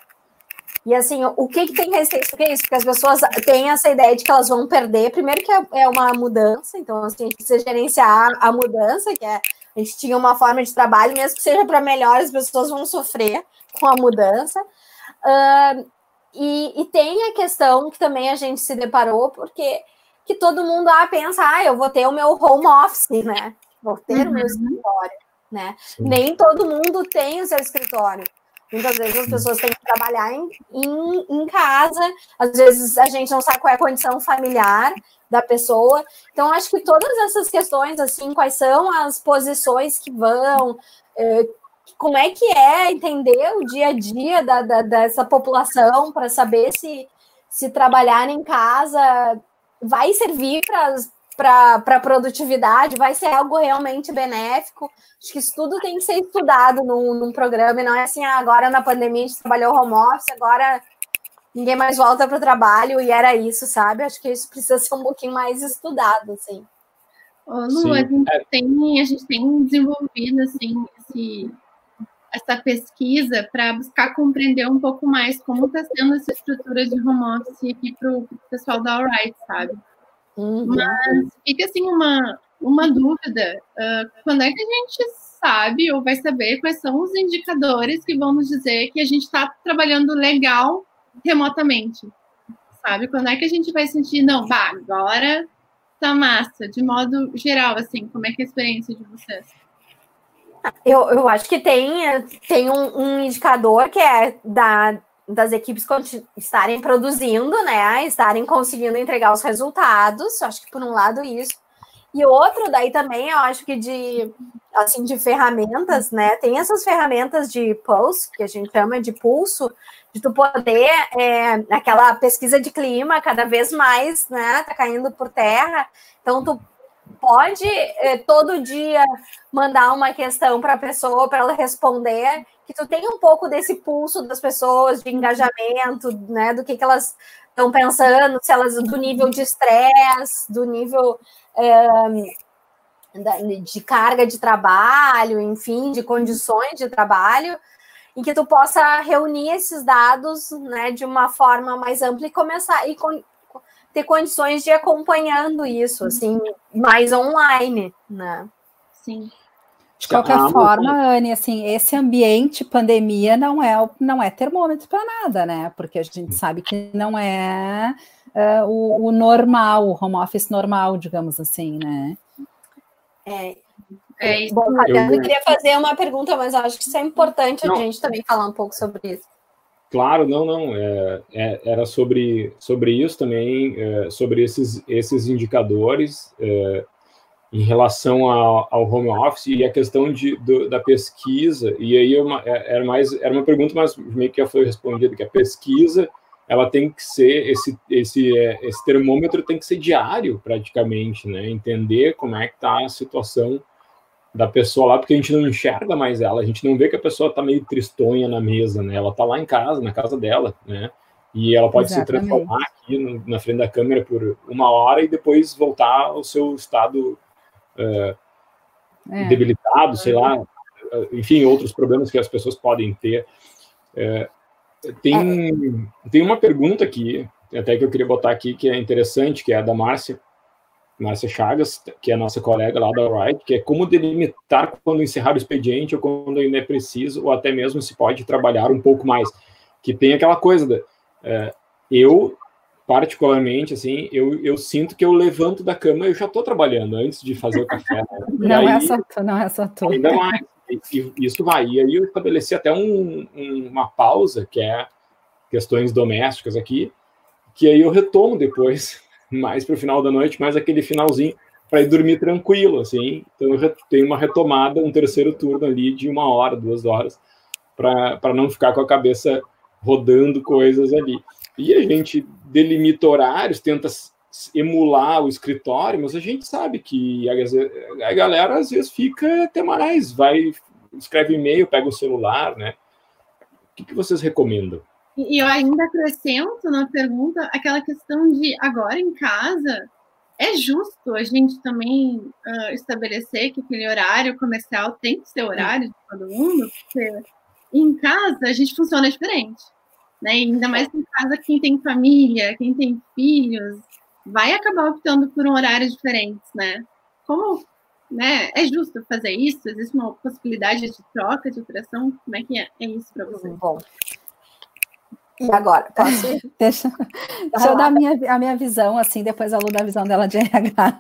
e assim, o que, que tem resistência? Porque é isso, porque as pessoas têm essa ideia de que elas vão perder. Primeiro que é, é uma mudança, então assim, a gente precisa gerenciar a mudança, que é a gente tinha uma forma de trabalho, mesmo que seja para melhor, as pessoas vão sofrer com a mudança. Uh, e, e, tem a questão que também a gente se deparou, porque que todo mundo ah, pensa, ah, eu vou ter o meu home office, né? Vou ter uhum. o meu uhum. escritório, né? Sim. Nem todo mundo tem o seu escritório. Muitas vezes as pessoas têm que trabalhar em, em, em, casa, às vezes a gente não sabe qual é a condição familiar da pessoa. Então, acho que todas essas questões, assim, quais são as posições que vão, é, como é que é entender o dia a dia da, da dessa população para saber se, se trabalhar em casa vai servir para para a produtividade, vai ser algo realmente benéfico. Acho que isso tudo tem que ser estudado num, num programa, e não é assim, ah, agora na pandemia a gente trabalhou home office, agora ninguém mais volta para o trabalho e era isso, sabe? Acho que isso precisa ser um pouquinho mais estudado, assim. Ô, Lu, a gente, tem, a gente tem desenvolvido assim, esse, essa pesquisa para buscar compreender um pouco mais como está sendo essa estrutura de home office aqui para o pessoal da Alright, sabe? Uhum. Mas fica assim uma, uma dúvida: uh, quando é que a gente sabe ou vai saber quais são os indicadores que vão nos dizer que a gente está trabalhando legal remotamente? Sabe? Quando é que a gente vai sentir, não, bah, agora tá massa, de modo geral, assim, como é que é a experiência de vocês? Eu, eu acho que tem, tem um, um indicador que é da, das equipes estarem produzindo, né, estarem conseguindo entregar os resultados, acho que por um lado isso. E outro daí também, eu acho que de assim de ferramentas, né? Tem essas ferramentas de pulse, que a gente chama de pulso, de tu poder é, aquela pesquisa de clima cada vez mais, né? Tá caindo por terra. Então tu pode é, todo dia mandar uma questão para a pessoa para ela responder que tu tenha um pouco desse pulso das pessoas, de engajamento, né, do que, que elas estão pensando, se elas do nível de estresse, do nível é, de carga de trabalho, enfim, de condições de trabalho, em que tu possa reunir esses dados, né, de uma forma mais ampla e começar e con ter condições de ir acompanhando isso, assim, mais online, né? Sim. De qualquer ah, forma, Anne, assim, esse ambiente pandemia não é, não é termômetro para nada, né? Porque a gente sabe que não é uh, o, o, normal, o home office normal, digamos assim, né? É. é Bom, Fabiano, eu queria fazer uma pergunta, mas acho que isso é importante não. a gente também falar um pouco sobre isso. Claro, não, não. É, é, era sobre, sobre isso também, é, sobre esses, esses indicadores. É, em relação ao, ao, home office e a questão de, do, da pesquisa, e aí uma, é, era mais era uma pergunta, mas meio que já foi respondida, que a pesquisa ela tem que ser, esse, esse, é, esse termômetro tem que ser diário, praticamente, né? Entender como é que está a situação da pessoa lá, porque a gente não enxerga mais ela, a gente não vê que a pessoa está meio tristonha na mesa, né? Ela está lá em casa, na casa dela, né? E ela pode Exatamente. se transformar aqui no, na frente da câmera por uma hora e depois voltar ao seu estado é, debilitado, sei lá, enfim, outros problemas que as pessoas podem ter. É, tem, é. tem uma pergunta aqui, até que eu queria botar aqui, que é interessante, que é a da Márcia, Márcia Chagas, que é a nossa colega lá da Wright, que é como delimitar quando encerrar o expediente ou quando ainda é preciso, ou até mesmo se pode trabalhar um pouco mais. Que tem aquela coisa da. É, eu, particularmente, assim, eu, eu sinto que eu levanto da cama e eu já estou trabalhando antes de fazer o café. Né? *laughs* Não, aí, é só não é só tu. Ainda mais. E, isso vai. E aí eu estabeleci até um, um, uma pausa, que é questões domésticas aqui, que aí eu retomo depois *laughs* mais para o final da noite, mais aquele finalzinho para ir dormir tranquilo, assim. Então eu tenho uma retomada, um terceiro turno ali de uma hora, duas horas, para não ficar com a cabeça rodando coisas ali. E a gente delimita horários, tenta emular o escritório, mas a gente sabe que a, a galera às vezes fica até mais, vai, escreve e-mail, pega o celular, né? O que, que vocês recomendam? E eu ainda acrescento na pergunta aquela questão de agora em casa é justo a gente também uh, estabelecer que aquele horário comercial tem que ser horário de todo mundo, porque em casa a gente funciona diferente, né? ainda mais em casa quem tem família, quem tem filhos, vai acabar optando por um horário diferente, né? Como né, é justo fazer isso? Existe uma possibilidade de troca de operação? Como é que é, é isso para você? Bom, e agora? Posso ir? *laughs* deixa, deixa eu dar a minha, a minha visão, assim, depois a Lu da visão dela de RH.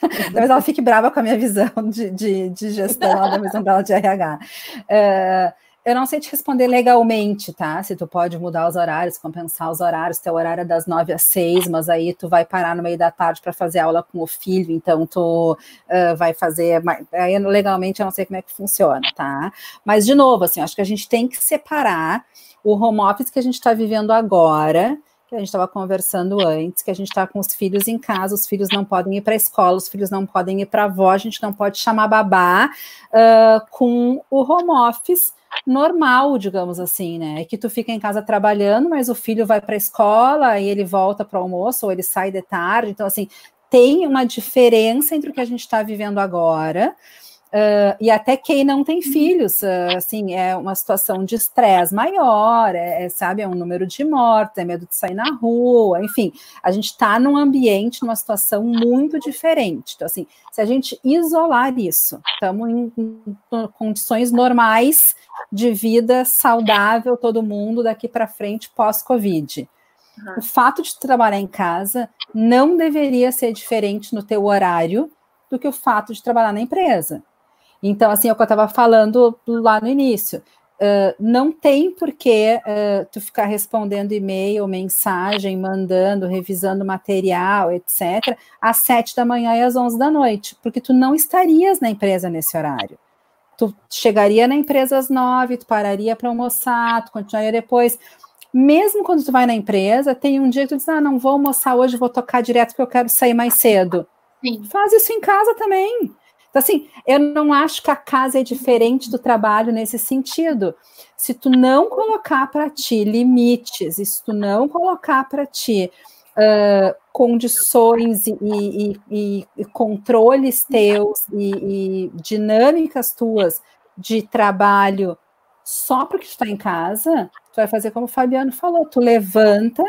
*laughs* Talvez ela fique brava com a minha visão de, de, de gestão, da visão dela de RH. Uh, eu não sei te responder legalmente, tá? Se tu pode mudar os horários, compensar os horários, teu horário é das nove às seis, mas aí tu vai parar no meio da tarde para fazer aula com o filho, então tu uh, vai fazer. Aí legalmente eu não sei como é que funciona, tá? Mas, de novo, assim, acho que a gente tem que separar o home office que a gente está vivendo agora, que a gente estava conversando antes, que a gente está com os filhos em casa, os filhos não podem ir para a escola, os filhos não podem ir para a avó, a gente não pode chamar babá uh, com o home office normal, digamos assim, né? Que tu fica em casa trabalhando, mas o filho vai para a escola e ele volta para o almoço ou ele sai de tarde. Então, assim, tem uma diferença entre o que a gente está vivendo agora Uh, e até quem não tem filhos, uh, assim, é uma situação de estresse maior, é, é, sabe, é um número de mortes, é medo de sair na rua, enfim, a gente está num ambiente, numa situação muito diferente. Então, assim, se a gente isolar isso, estamos em, em, condições normais de vida saudável, todo mundo daqui para frente, pós-Covid. Uhum. O fato de trabalhar em casa não deveria ser diferente no teu horário do que o fato de trabalhar na empresa. Então, assim, é o que eu estava falando lá no início. Uh, não tem por que uh, tu ficar respondendo e-mail, mensagem, mandando, revisando material, etc., às sete da manhã e às onze da noite, porque tu não estarias na empresa nesse horário. Tu chegaria na empresa às nove, tu pararia para almoçar, tu continuaria depois. Mesmo quando tu vai na empresa, tem um dia que tu diz, ah, não vou almoçar hoje, vou tocar direto porque eu quero sair mais cedo. Sim. Faz isso em casa também. Então, assim, eu não acho que a casa é diferente do trabalho nesse sentido. Se tu não colocar para ti limites, se tu não colocar para ti uh, condições e, e, e, e, controles teus e, dinâmicas tuas de trabalho só porque tu está em casa, tu vai fazer como o Fabiano falou, tu levanta,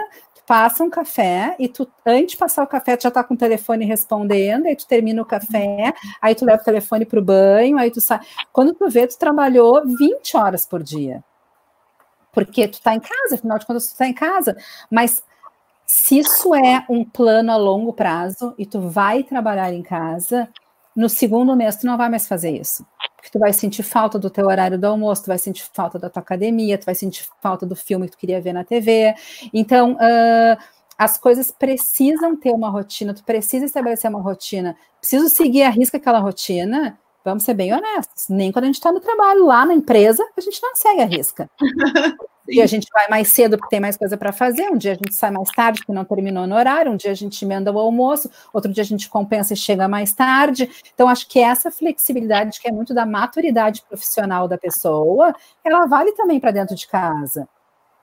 passa um café e tu, antes de passar o café, tu já tá com o telefone respondendo, aí tu termina o café, aí tu leva o telefone pro banho, aí tu sai. Quando tu vê, tu trabalhou 20 horas por dia. Porque tu tá em casa, afinal de contas, tu tá em casa. Mas se isso é um plano a longo prazo e tu vai trabalhar em casa, no segundo mês tu não vai mais fazer isso porque tu vai sentir falta do teu horário do almoço, tu vai sentir falta da tua academia, tu vai sentir falta do filme que tu queria ver na TV. Então, uh, as coisas precisam ter uma rotina, tu precisa estabelecer uma rotina. Preciso seguir a risca aquela rotina, vamos ser bem honestos. Nem quando a gente está no trabalho, lá na empresa, a gente não segue a risca. *laughs* Um dia a gente vai mais cedo porque tem mais coisa para fazer, um dia a gente sai mais tarde porque não terminou no horário, um dia a gente emenda o almoço, outro dia a gente compensa e chega mais tarde. Então, acho que essa flexibilidade, que é muito da maturidade profissional da pessoa, ela vale também para dentro de casa.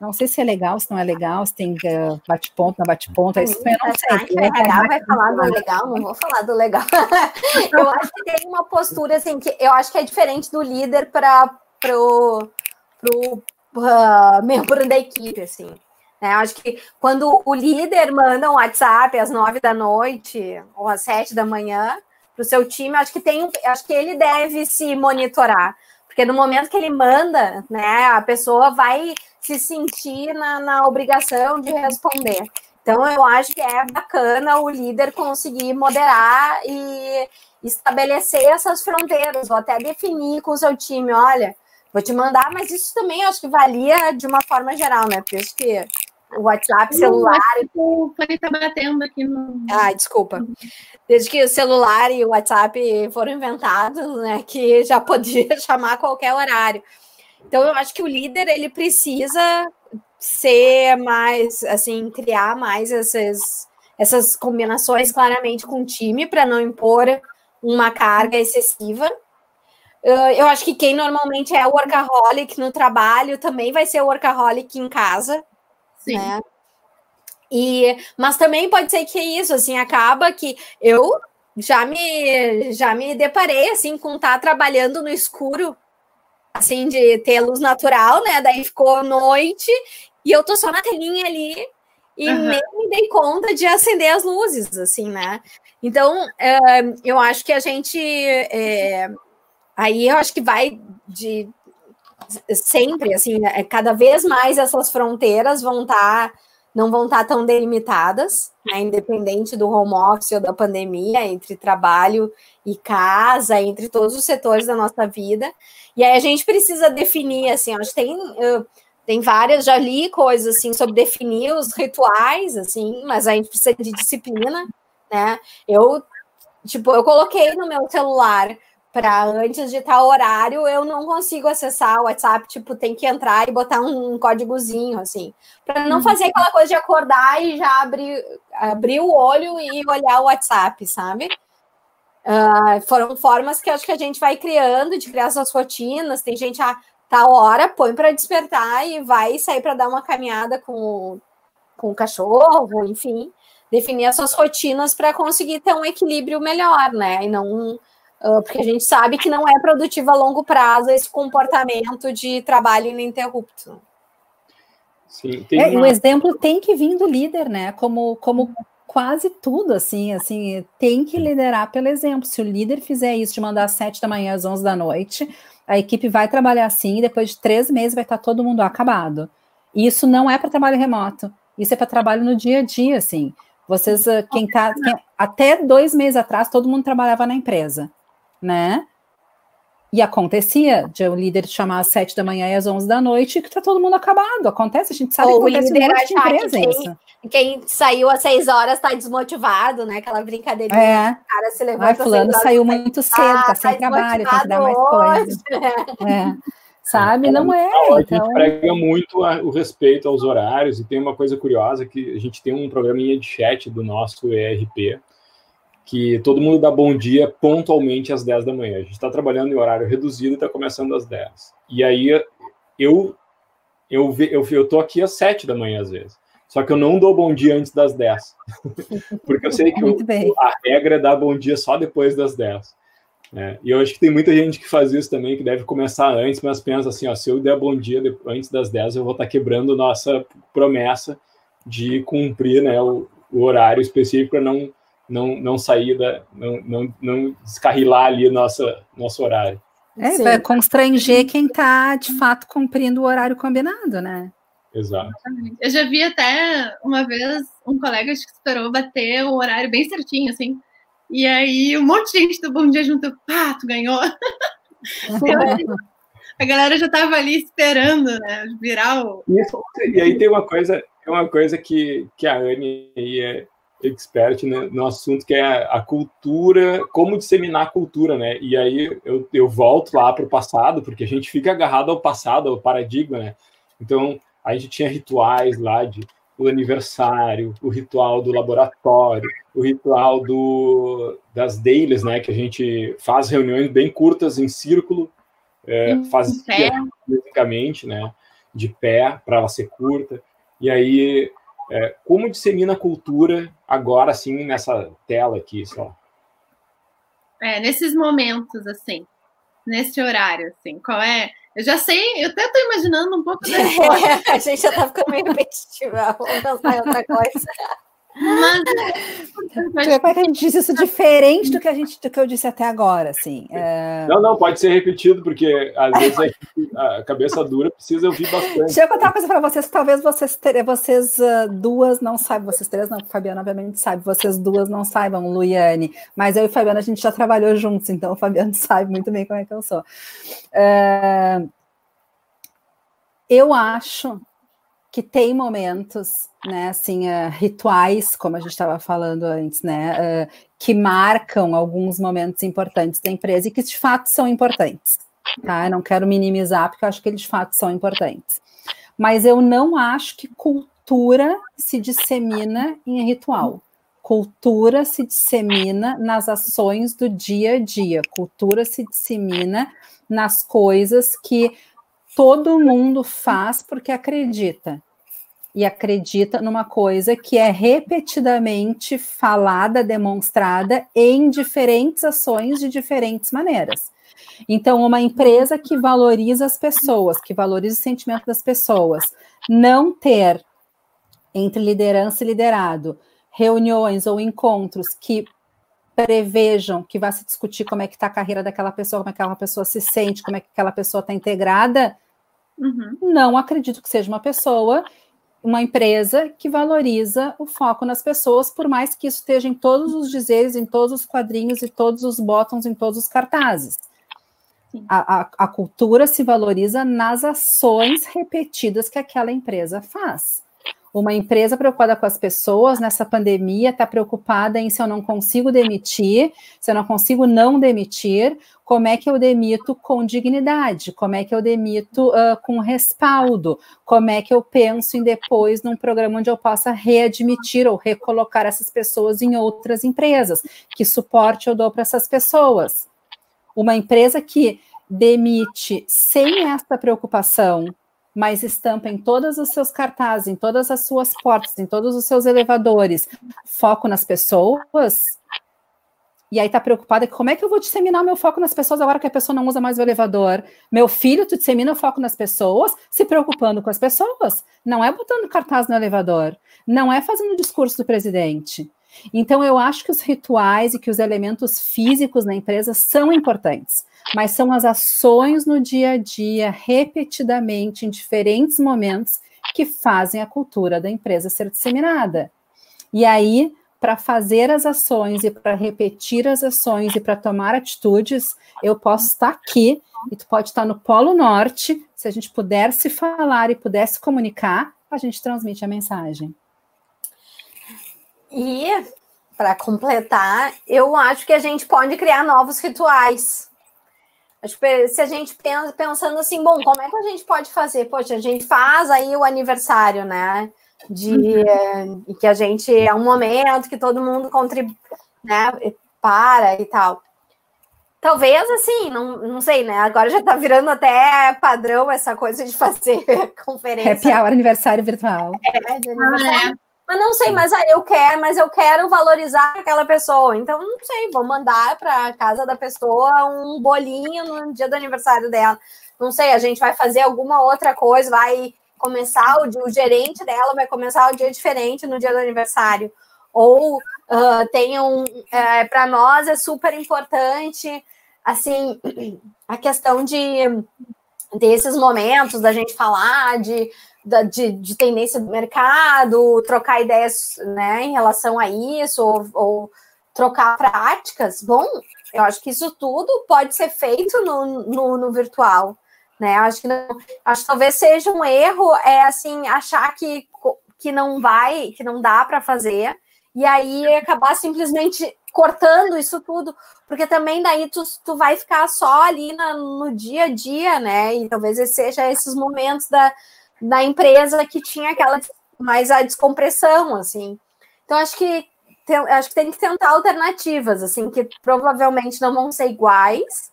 Não sei se é legal, se não é legal, se tem uh, bate-ponto, não bate-ponto, é isso eu não sei. O RH vai falar do legal, não vou falar do legal. *laughs* eu acho que tem uma postura assim, que eu acho que é diferente do líder para pro, pro uh, membro da equipe, assim. Né? Acho que quando o líder manda um WhatsApp às nove da noite ou às sete da manhã para o seu time, acho que tem, acho que ele deve se monitorar, porque no momento que ele manda, né, a pessoa vai se sentir na, na obrigação de responder. Então, eu acho que é bacana o líder conseguir moderar e estabelecer essas fronteiras, ou até definir com o seu time, olha, vou te mandar, mas isso também acho que valia de uma forma geral, né? Por isso que o WhatsApp, celular. O fone tá batendo aqui no. Ah, desculpa. Desde que o celular e o WhatsApp foram inventados, né? Que já podia *laughs* chamar a qualquer horário. Então, eu acho que o líder ele precisa ser mais, assim, criar mais essas, essas combinações claramente com o time para não impor uma carga excessiva. Eu acho que quem normalmente é workaholic no trabalho também vai ser workaholic em casa. Sim. Né? E, mas também pode ser que é isso, assim, acaba que eu já me já me deparei assim com estar tá trabalhando no escuro, assim de ter luz natural, né? Daí ficou noite e eu tô só na telinha ali e uhum. nem me dei conta de acender as luzes, assim, né? Então, é, eu acho que a gente é, aí eu acho que vai de sempre, assim, é, cada vez mais essas fronteiras vão estar, tá, não vão estar tá tão delimitadas, né, independente do home office ou da pandemia, entre trabalho e casa, entre todos os setores da nossa vida. E aí a gente precisa definir, assim, acho que tem, tem várias, já li coisas, assim, sobre definir os rituais, assim, mas a gente precisa de disciplina, né? Eu, tipo, eu coloquei no meu celular para antes de tal horário eu não consigo acessar o WhatsApp, tipo, tem que entrar e botar um, um códigozinho, assim, para não uhum. fazer aquela coisa de acordar e já abrir, abrir o olho e olhar o WhatsApp, sabe? Uh, foram formas que acho que a gente vai criando de criar essas rotinas. Tem gente a tal hora põe para despertar e vai sair para dar uma caminhada com o, com o cachorro, enfim, definir as suas rotinas para conseguir ter um equilíbrio melhor, né? E não porque a gente sabe que não é produtivo a longo prazo esse comportamento de trabalho ininterrupto. Sim, é, uma... O exemplo tem que vir do líder, né? Como, como quase tudo, assim, assim, tem que liderar pelo exemplo. Se o líder fizer isso de mandar às sete da manhã às onze da noite, a equipe vai trabalhar assim e depois de três meses vai estar todo mundo acabado. E isso não é para trabalho remoto, isso é para trabalho no dia a dia, assim. Vocês, ah, quem tá, quem, até dois meses atrás, todo mundo trabalhava na empresa né? E acontecia de o líder chamar às sete da manhã e às onze da noite que tá todo mundo acabado. Acontece, a gente sabe Ou que acontece um monte de empresa quem. Quem saiu às seis horas tá desmotivado, né? Aquela brincadeira. É. O cara se levanta Ai, fulano saiu muito cedo, tá, tá sem trabalho, tem que dar mais coisa. *laughs* É. Sabe? Não é. A gente então... prega muito a, o respeito aos horários e tem uma coisa curiosa que a gente tem um programinha de chat do nosso ERP que todo mundo dá bom dia pontualmente às 10 da manhã. A gente está trabalhando em horário reduzido e está começando às 10. E aí eu eu, eu, eu tô aqui às 7 da manhã às vezes. Só que eu não dou bom dia antes das 10. *laughs* Porque eu sei que o, a regra é dar bom dia só depois das 10. É, e eu acho que tem muita gente que faz isso também, que deve começar antes, mas pensa assim, ó, se eu der bom dia antes das 10, eu vou estar tá quebrando nossa promessa de cumprir né, o, o horário específico para não não, não sair da, não, não, não descarrilar ali o nosso, nosso horário. É, vai constranger quem está de fato cumprindo o horário combinado, né? Exato. Eu já vi até uma vez um colega que esperou bater o horário bem certinho, assim. E aí um monte de gente do Bom Dia junto, pá, tu ganhou. *laughs* a galera já estava ali esperando, né? Virar o. Isso, e aí tem uma coisa, é uma coisa que, que a Anne expert né, no assunto que é a cultura, como disseminar a cultura, né? E aí eu, eu volto lá para o passado, porque a gente fica agarrado ao passado, ao paradigma, né? Então a gente tinha rituais lá de o aniversário, o ritual do laboratório, o ritual do, das dailies, né? Que a gente faz reuniões bem curtas em círculo, é, faz fisicamente, né? De pé para ela ser curta. E aí é, como dissemina a cultura agora, assim, nessa tela aqui, só? É, nesses momentos, assim, nesse horário, assim, qual é... Eu já sei, eu até estou imaginando um pouco da *laughs* É, a gente já está ficando meio repetitiva, *laughs* vamos pensar em outra coisa. Mas como é que a gente diz isso diferente do que a gente do que eu disse até agora, assim? É... Não, não, pode ser repetido, porque às vezes a, a cabeça dura precisa ouvir bastante. Deixa eu contar uma coisa para vocês, que talvez vocês, vocês uh, duas não saibam, vocês três não, Fabiana obviamente sabe, vocês duas não saibam, Luiane, mas eu e Fabiana a gente já trabalhou juntos, então o Fabiano *laughs* sabe muito bem como é que eu sou. Uh, eu acho que tem momentos, né, assim, uh, rituais, como a gente estava falando antes, né, uh, que marcam alguns momentos importantes da empresa e que de fato são importantes, tá? Eu não quero minimizar, porque eu acho que eles de fato são importantes. Mas eu não acho que cultura se dissemina em ritual. Cultura se dissemina nas ações do dia a dia. Cultura se dissemina nas coisas que todo mundo faz porque acredita. E acredita numa coisa que é repetidamente falada, demonstrada em diferentes ações de diferentes maneiras. Então, uma empresa que valoriza as pessoas, que valoriza o sentimento das pessoas, não ter entre liderança e liderado reuniões ou encontros que prevejam que vai se discutir como é que está a carreira daquela pessoa, como é que aquela pessoa se sente, como é que aquela pessoa está integrada, uhum. não acredito que seja uma pessoa, uma empresa que valoriza o foco nas pessoas, por mais que isso esteja em todos os dizeres, em todos os quadrinhos e todos os botões, em todos os cartazes. A, a, a cultura se valoriza nas ações repetidas que aquela empresa faz. Uma empresa preocupada com as pessoas nessa pandemia está preocupada em se eu não consigo demitir, se eu não consigo não demitir, como é que eu demito com dignidade, como é que eu demito uh, com respaldo, como é que eu penso em depois num programa onde eu possa readmitir ou recolocar essas pessoas em outras empresas, que suporte eu dou para essas pessoas. Uma empresa que demite sem essa preocupação, mas estampa em todos os seus cartazes, em todas as suas portas, em todos os seus elevadores, foco nas pessoas. E aí tá preocupada como é que eu vou disseminar meu foco nas pessoas agora que a pessoa não usa mais o elevador? Meu filho, tu dissemina o foco nas pessoas, se preocupando com as pessoas. Não é botando cartaz no elevador, não é fazendo o discurso do presidente. Então eu acho que os rituais e que os elementos físicos na empresa são importantes mas são as ações no dia a dia, repetidamente, em diferentes momentos, que fazem a cultura da empresa ser disseminada. E aí, para fazer as ações e para repetir as ações e para tomar atitudes, eu posso estar aqui e tu pode estar no Polo Norte. Se a gente pudesse falar e pudesse comunicar, a gente transmite a mensagem. E, para completar, eu acho que a gente pode criar novos rituais se a gente pensa pensando assim, bom, como é que a gente pode fazer? Poxa, a gente faz aí o aniversário, né? De uhum. que a gente é um momento que todo mundo contribui, né? Para e tal. Talvez assim, não, não sei, né? Agora já tá virando até padrão essa coisa de fazer *laughs* conferência. Happy hour aniversário virtual. É, de aniversário. Ah, é mas não sei, mas aí eu quero, mas eu quero valorizar aquela pessoa. Então, não sei, vou mandar para casa da pessoa um bolinho no dia do aniversário dela. Não sei, a gente vai fazer alguma outra coisa, vai começar o, o gerente dela vai começar o dia diferente no dia do aniversário. Ou uh, tem um, é, para nós é super importante, assim, *clears throat* a questão de desses momentos da gente falar de de, de, tendência do mercado, trocar ideias né, em relação a isso, ou, ou, trocar práticas, bom, eu acho que isso tudo pode ser feito no, no, no virtual. Né? Acho que não, acho que talvez seja um erro é assim achar que, que não vai, que não dá para fazer, e aí acabar simplesmente cortando isso tudo, porque também daí tu, tu vai ficar só ali na, no dia a dia, né? E talvez seja esses momentos da, da empresa que tinha aquela mais a descompressão, assim. Então acho que tem, acho que tem que tentar alternativas, assim, que provavelmente não vão ser iguais,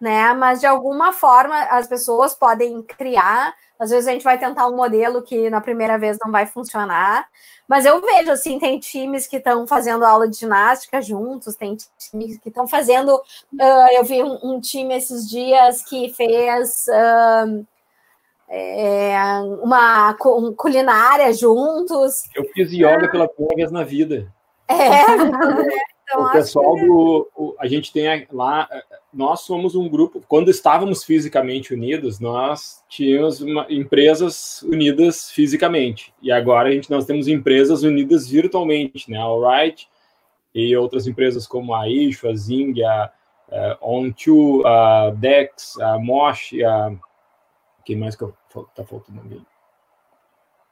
né? Mas de alguma forma as pessoas podem criar. Às vezes a gente vai tentar um modelo que na primeira vez não vai funcionar. Mas eu vejo assim, tem times que estão fazendo aula de ginástica juntos, tem times que estão fazendo. Uh, eu vi um, um, time esses dias que fez uh, é, uma culinária juntos. Eu fiz yoga pela primeira vez na vida. É, *laughs* então, o pessoal que... do. O, a gente tem lá. Nós somos um grupo. Quando estávamos fisicamente unidos, nós tínhamos uma, empresas unidas fisicamente. E agora a gente, nós temos empresas unidas virtualmente, né? A Alright e outras empresas como a Ishu, a Zing, a, a On2, a Dex, a Mosh, a. Quem mais que está faltando ali?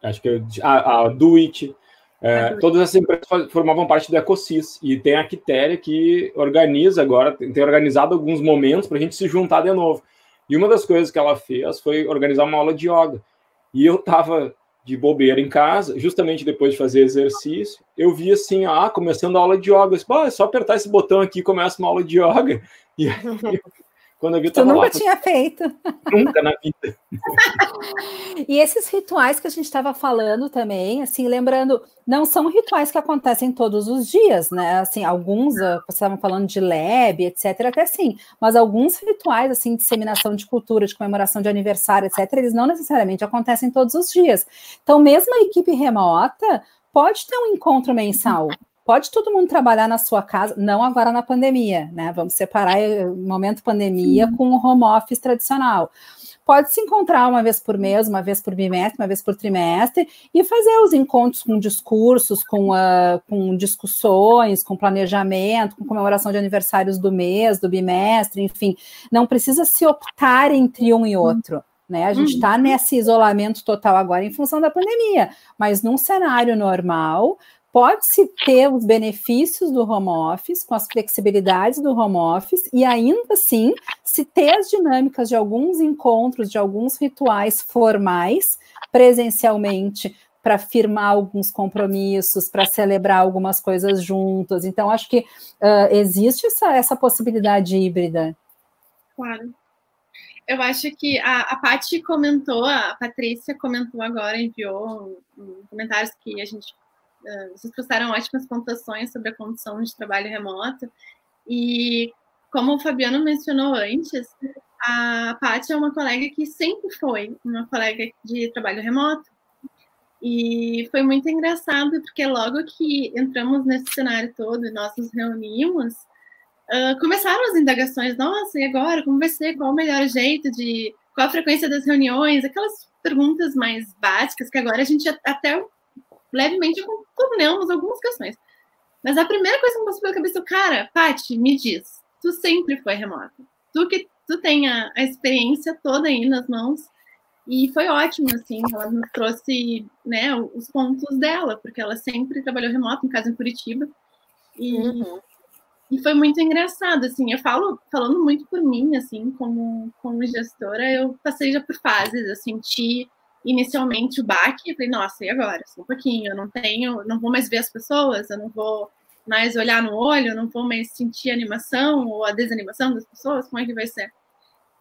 Acho que a, a Do It. É, todas essas empresas formavam parte do EcoSys e tem a Quitéria que organiza agora, tem organizado alguns momentos para a gente se juntar de novo. E uma das coisas que ela fez foi organizar uma aula de yoga. E eu estava de bobeira em casa, justamente depois de fazer exercício, eu vi assim, ah, começando a aula de yoga. Eu disse, é só apertar esse botão aqui e começa uma aula de yoga. *laughs* E aí, quando eu vi, tu nunca lá, tinha feito. Nunca na vida. *laughs* e esses rituais que a gente estava falando também, assim, lembrando, não são rituais que acontecem todos os dias, né? Assim, alguns, ah, vocês estavam falando de lab, etc, até sim, mas alguns rituais, assim, de disseminação de cultura, de comemoração de aniversário, etc, eles não necessariamente acontecem todos os dias. Então, mesmo a equipe remota pode ter um encontro mensal, pode todo mundo trabalhar na sua casa, não agora na pandemia, né? Vamos separar o momento pandemia Sim. com o home office tradicional. Pode se encontrar uma vez por mês, uma vez por bimestre, uma vez por trimestre e fazer os encontros com discursos, com, uh, com discussões, com planejamento, com comemoração de aniversários do mês, do bimestre, enfim. Não precisa se optar entre um e outro. Né? A gente está uhum. nesse isolamento total agora em função da pandemia, mas num cenário normal, pode-se ter os benefícios do home office, com as flexibilidades do home office, e ainda assim se ter as dinâmicas de alguns encontros, de alguns rituais formais, presencialmente, para firmar alguns compromissos, para celebrar algumas coisas juntas. Então, acho que uh, existe essa, essa possibilidade híbrida. Claro. Eu acho que a, a Paty comentou, a Patrícia comentou agora, enviou um, um comentários que a gente vocês trouxeram ótimas pontuações sobre a condição de trabalho remoto. E como o Fabiano mencionou antes, a Paty é uma colega que sempre foi uma colega de trabalho remoto. E foi muito engraçado, porque logo que entramos nesse cenário todo nós nos reunimos, uh, começaram as indagações: nossa, e agora? Como vai ser? Qual o melhor jeito de. Qual a frequência das reuniões? Aquelas perguntas mais básicas que agora a gente até levemente contornamos algumas questões. Mas a primeira coisa que me passou pela cabeça cara, Paty, me diz, tu sempre foi remota. Tu que tu tem a, a, experiência toda aí nas mãos. E foi ótimo, assim, ela nos trouxe né, os pontos dela, porque ela sempre trabalhou remoto, em casa em Curitiba. E, uhum. e foi muito engraçado, assim, eu falo, falando muito por mim, assim, como, como gestora, eu passei já por fases, eu senti inicialmente o baque, eu falei, nossa, e agora? Só um pouquinho, eu não tenho, não vou mais ver as pessoas, eu não vou mais olhar no olho, eu não vou mais sentir a animação ou a desanimação das pessoas, como é que vai ser?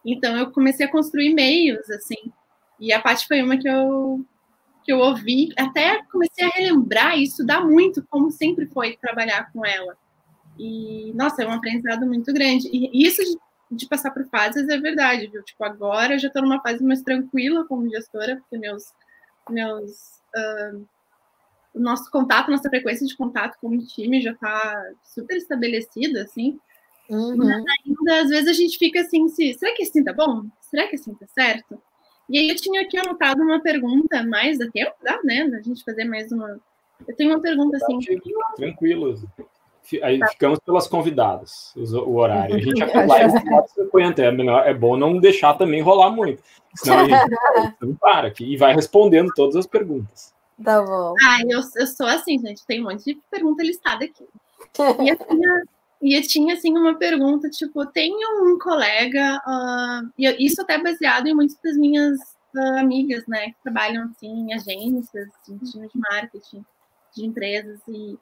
Então eu comecei a construir meios, assim, e a parte foi uma que eu que eu ouvi, até comecei a relembrar e estudar muito como sempre foi trabalhar com ela. E, nossa, é um aprendizado muito grande. E isso de passar por fases é verdade, viu? Tipo, agora eu já estou numa fase mais tranquila como gestora, porque meus, meus, uh, o nosso contato, nossa frequência de contato como time já está super estabelecida, assim. Uhum. Mas ainda, às vezes, a gente fica assim, se, será que assim tá bom? Será que assim tá certo? E aí eu tinha aqui anotado uma pergunta, mais da tempo, dá, né? Da gente fazer mais uma. Eu tenho uma pergunta assim. Tranquilo aí tá. ficamos pelas convidadas, o horário. A gente acaba em 50, é, melhor, é bom não deixar também rolar muito. Senão a gente *laughs* não para aqui e vai respondendo todas as perguntas. Tá bom. Ah, eu, eu sou assim, gente, tem um monte de pergunta listada aqui. E eu tinha, e eu tinha assim, uma pergunta, tipo, tem um colega, uh, e isso até baseado em muitas das minhas uh, amigas, né, que trabalham assim, em agências, em times de marketing de empresas, e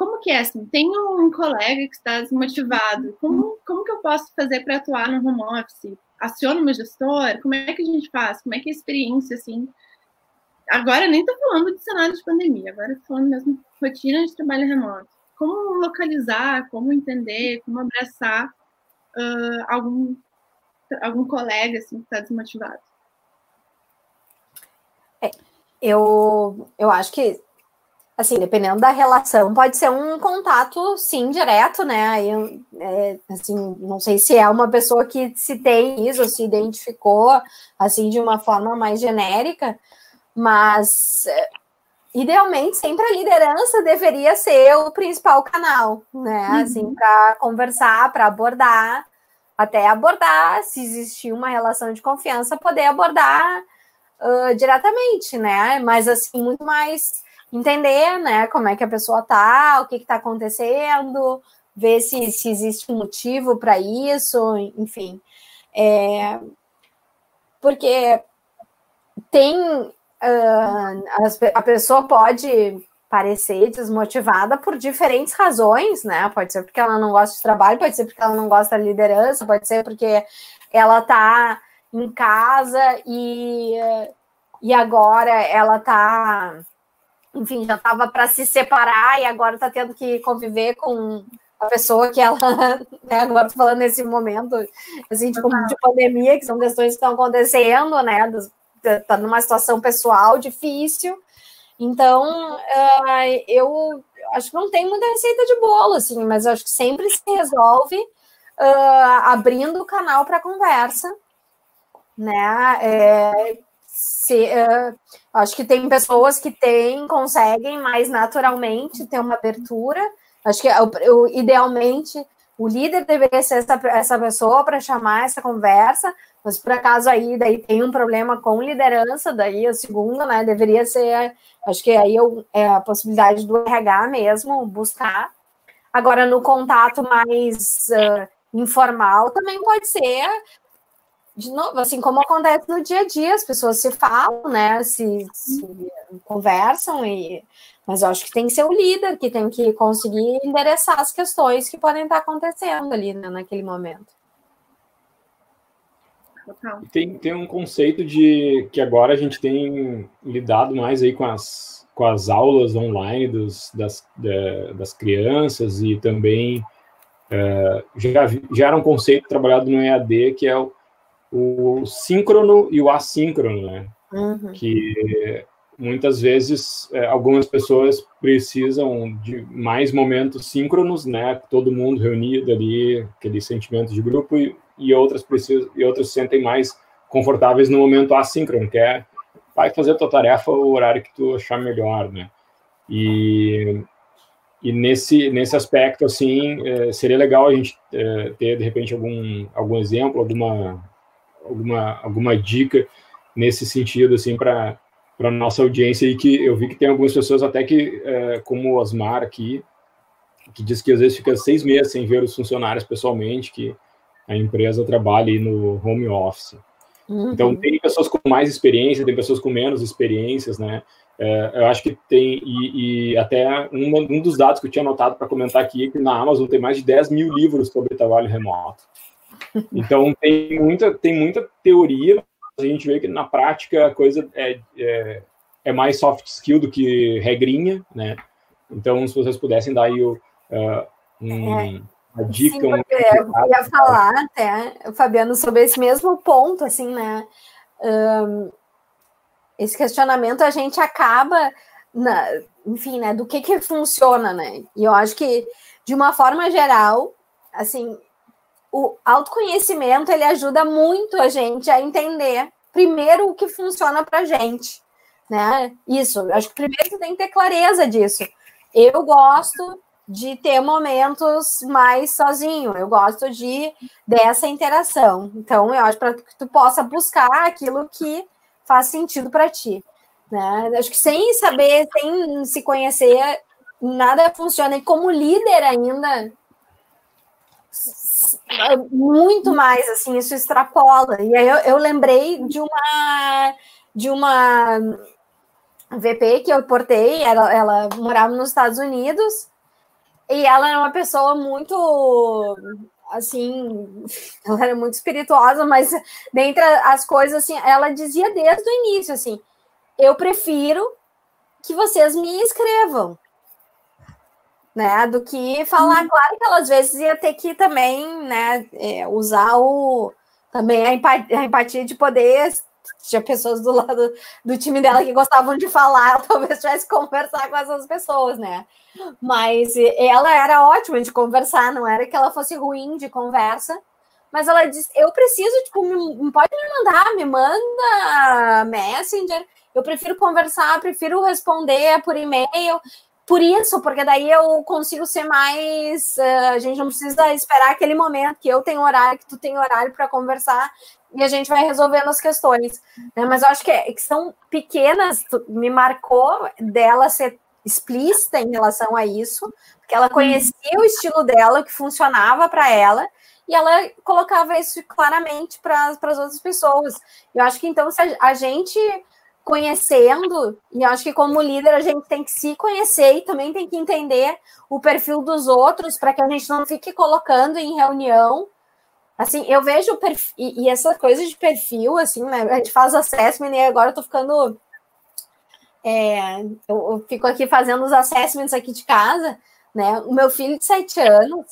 como que é assim? Tem um colega que está desmotivado, como, como que eu posso fazer para atuar no home office? Aciono meu gestor? Como é que a gente faz? Como é que é a experiência, assim? Agora nem estou falando de cenário de pandemia, agora estou falando mesmo de rotina de trabalho remoto. Como localizar, como entender, como abraçar uh, algum, algum colega assim, que está desmotivado? É, eu, eu acho que assim, dependendo da relação, pode ser um contato, sim, direto, né? Aí, é, assim, não sei se é uma pessoa que se tem isso, se identificou, assim, de uma forma mais genérica, mas é, idealmente sempre a liderança deveria ser o principal canal, né? Uhum. Assim, para conversar, para abordar, até abordar, se existir uma relação de confiança, poder abordar uh, diretamente, né? Mas assim, muito mais entender, né, como é que a pessoa tá, o que está acontecendo, ver se, se existe um motivo para isso, enfim. É, porque tem uh, a pessoa pode parecer desmotivada por diferentes razões, né? Pode ser porque ela não gosta de trabalho, pode ser porque ela não gosta da liderança, pode ser porque ela tá em casa e, e agora ela tá enfim, já estava para se separar e agora está tendo que conviver com a pessoa que ela, *laughs* né, agora estou falando nesse momento, assim, tipo, de pandemia, que são questões que estão acontecendo, né, está numa situação pessoal difícil, então, uh, eu acho que não tem muita receita de bolo, assim, mas acho que sempre se resolve uh, abrindo o canal para conversa, né, é, se, uh, acho que tem pessoas que têm, conseguem mais naturalmente ter uma abertura. Acho que eu, idealmente o líder deveria ser essa, essa pessoa para chamar essa conversa, mas por acaso aí daí tem um problema com liderança, daí o segundo, né, deveria ser, acho que aí eu, é a possibilidade do RH mesmo buscar. Agora, no contato mais uh, informal, também pode ser de novo, assim como acontece no dia a dia, as pessoas se falam, né? Se, se conversam, e, mas eu acho que tem que ser o líder que tem que conseguir endereçar as questões que podem estar acontecendo ali né, naquele momento. Tem, tem um conceito de que agora a gente tem lidado mais aí com as, com as aulas online dos, das, das crianças e também uh, já, já era um conceito trabalhado no EAD que é o o síncrono e o assíncrono, né? Uhum. Que muitas vezes é, algumas pessoas precisam de mais momentos síncronos, né? Todo mundo reunido ali, aquele sentimento de grupo, e, e outras precisam e outras se sentem mais confortáveis no momento assíncrono, que é vai fazer a tua tarefa o horário que tu achar melhor, né? E, e nesse, nesse aspecto, assim, é, seria legal a gente é, ter, de repente, algum, algum exemplo, alguma alguma, alguma dica nesse sentido, assim, para a nossa audiência e que eu vi que tem algumas pessoas até que, é, como o Osmar aqui, que diz que às vezes fica seis meses sem ver os funcionários pessoalmente, que a empresa trabalha no home office. Uhum. Então, tem pessoas com mais experiência, tem pessoas com menos experiências, né? É, eu acho que tem, e, e até um, um, dos dados que eu tinha anotado para comentar aqui é que na Amazon tem mais de 10 mil livros sobre trabalho remoto. Então tem muita, tem muita teoria, a gente vê que na prática a coisa é, é, é mais soft skill do que regrinha, né? Então, se vocês pudessem dar aí o, uh, um, é. uma dica. Sim, um... Eu ia falar até, Fabiano, sobre esse mesmo ponto, assim, né? Um, esse questionamento a gente acaba, na, enfim, né? Do que que funciona, né? E eu acho que, de uma forma geral, assim, o autoconhecimento ele ajuda muito a gente a entender primeiro o que funciona para gente, né? Isso, acho que primeiro você tem que ter clareza disso. Eu gosto de ter momentos mais sozinho, eu gosto de dessa interação. Então, eu acho para que tu possa buscar aquilo que faz sentido para ti, né? Acho que sem saber, sem se conhecer, nada funciona. E como líder ainda, muito mais, assim, isso extrapola. E aí eu, eu lembrei de uma de uma VP que eu portei, ela, ela morava nos Estados Unidos, e ela era uma pessoa muito assim, *laughs* ela era muito espirituosa, mas dentre as coisas assim, ela dizia desde o início assim, eu prefiro que vocês me escrevam, né, do que falar. Uhum. Claro que ela às vezes ia ter que também, né, é, usar o também a empatia, a empatia de poder tinha pessoas do lado do time dela que gostavam de falar, *laughs* talvez tivesse que conversar com essas pessoas, né? Mas ela era ótima de conversar, não era que ela fosse ruim de conversa. Mas ela disse: Eu preciso, tipo, me, pode me mandar, me manda Messenger. Eu prefiro conversar, prefiro responder por e-mail. Por isso, porque daí eu consigo ser mais. Uh, a gente não precisa esperar aquele momento que eu tenho horário, que tu tem horário para conversar e a gente vai resolvendo as questões. Né? Mas eu acho que, é, que são pequenas, me marcou dela ser explícita em relação a isso, porque ela conhecia o estilo dela, o que funcionava para ela, e ela colocava isso claramente para as outras pessoas. Eu acho que então, se a, a gente conhecendo, e acho que como líder a gente tem que se conhecer e também tem que entender o perfil dos outros para que a gente não fique colocando em reunião Assim, eu vejo perfil, e, e essa coisa de perfil, assim, né? A gente faz assessment e agora eu tô ficando. É, eu, eu, fico aqui fazendo os assessments aqui de casa, né? O meu filho de sete anos,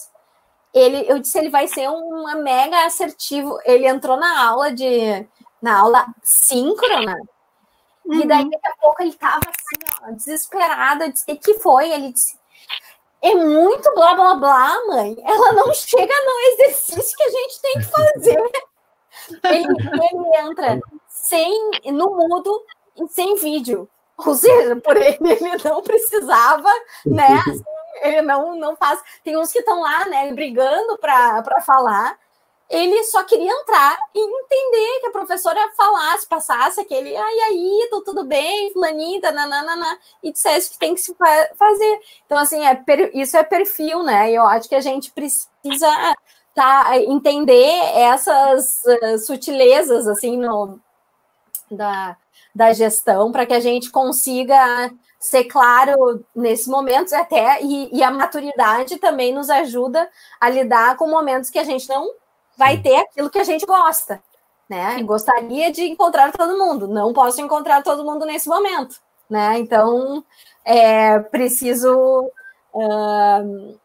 ele, eu disse, ele vai ser um mega assertivo. Ele entrou na aula de, na aula síncrona, uhum. e daí daqui a pouco ele tava assim, ó, desesperado. Eu disse, o que foi? Ele disse, é muito blá blá blá, mãe. Ela não chega no exercício que a gente tem que fazer. *laughs* Ele, ele entra sem, no mudo e sem vídeo. Ou seja, por ele, ele não precisava, né? *laughs* Assim, ele não, não faz. Tem uns que estão lá, né, brigando para falar ele só queria entrar e entender que a professora falasse, passasse aquele, ai, aí, tô tudo bem, fulaninha, nananana, e dissesse que tem que se fazer. Então, assim, é, isso é perfil, né? E eu acho que a gente precisa tá, entender essas uh, sutilezas, assim, no, da, da gestão, para que a gente consiga ser claro nesse momento até, e, e a maturidade também nos ajuda a lidar com momentos que a gente não vai ter aquilo que a gente gosta, né? Gostaria de encontrar todo mundo, não posso encontrar todo mundo nesse momento, né? Então, é preciso uh,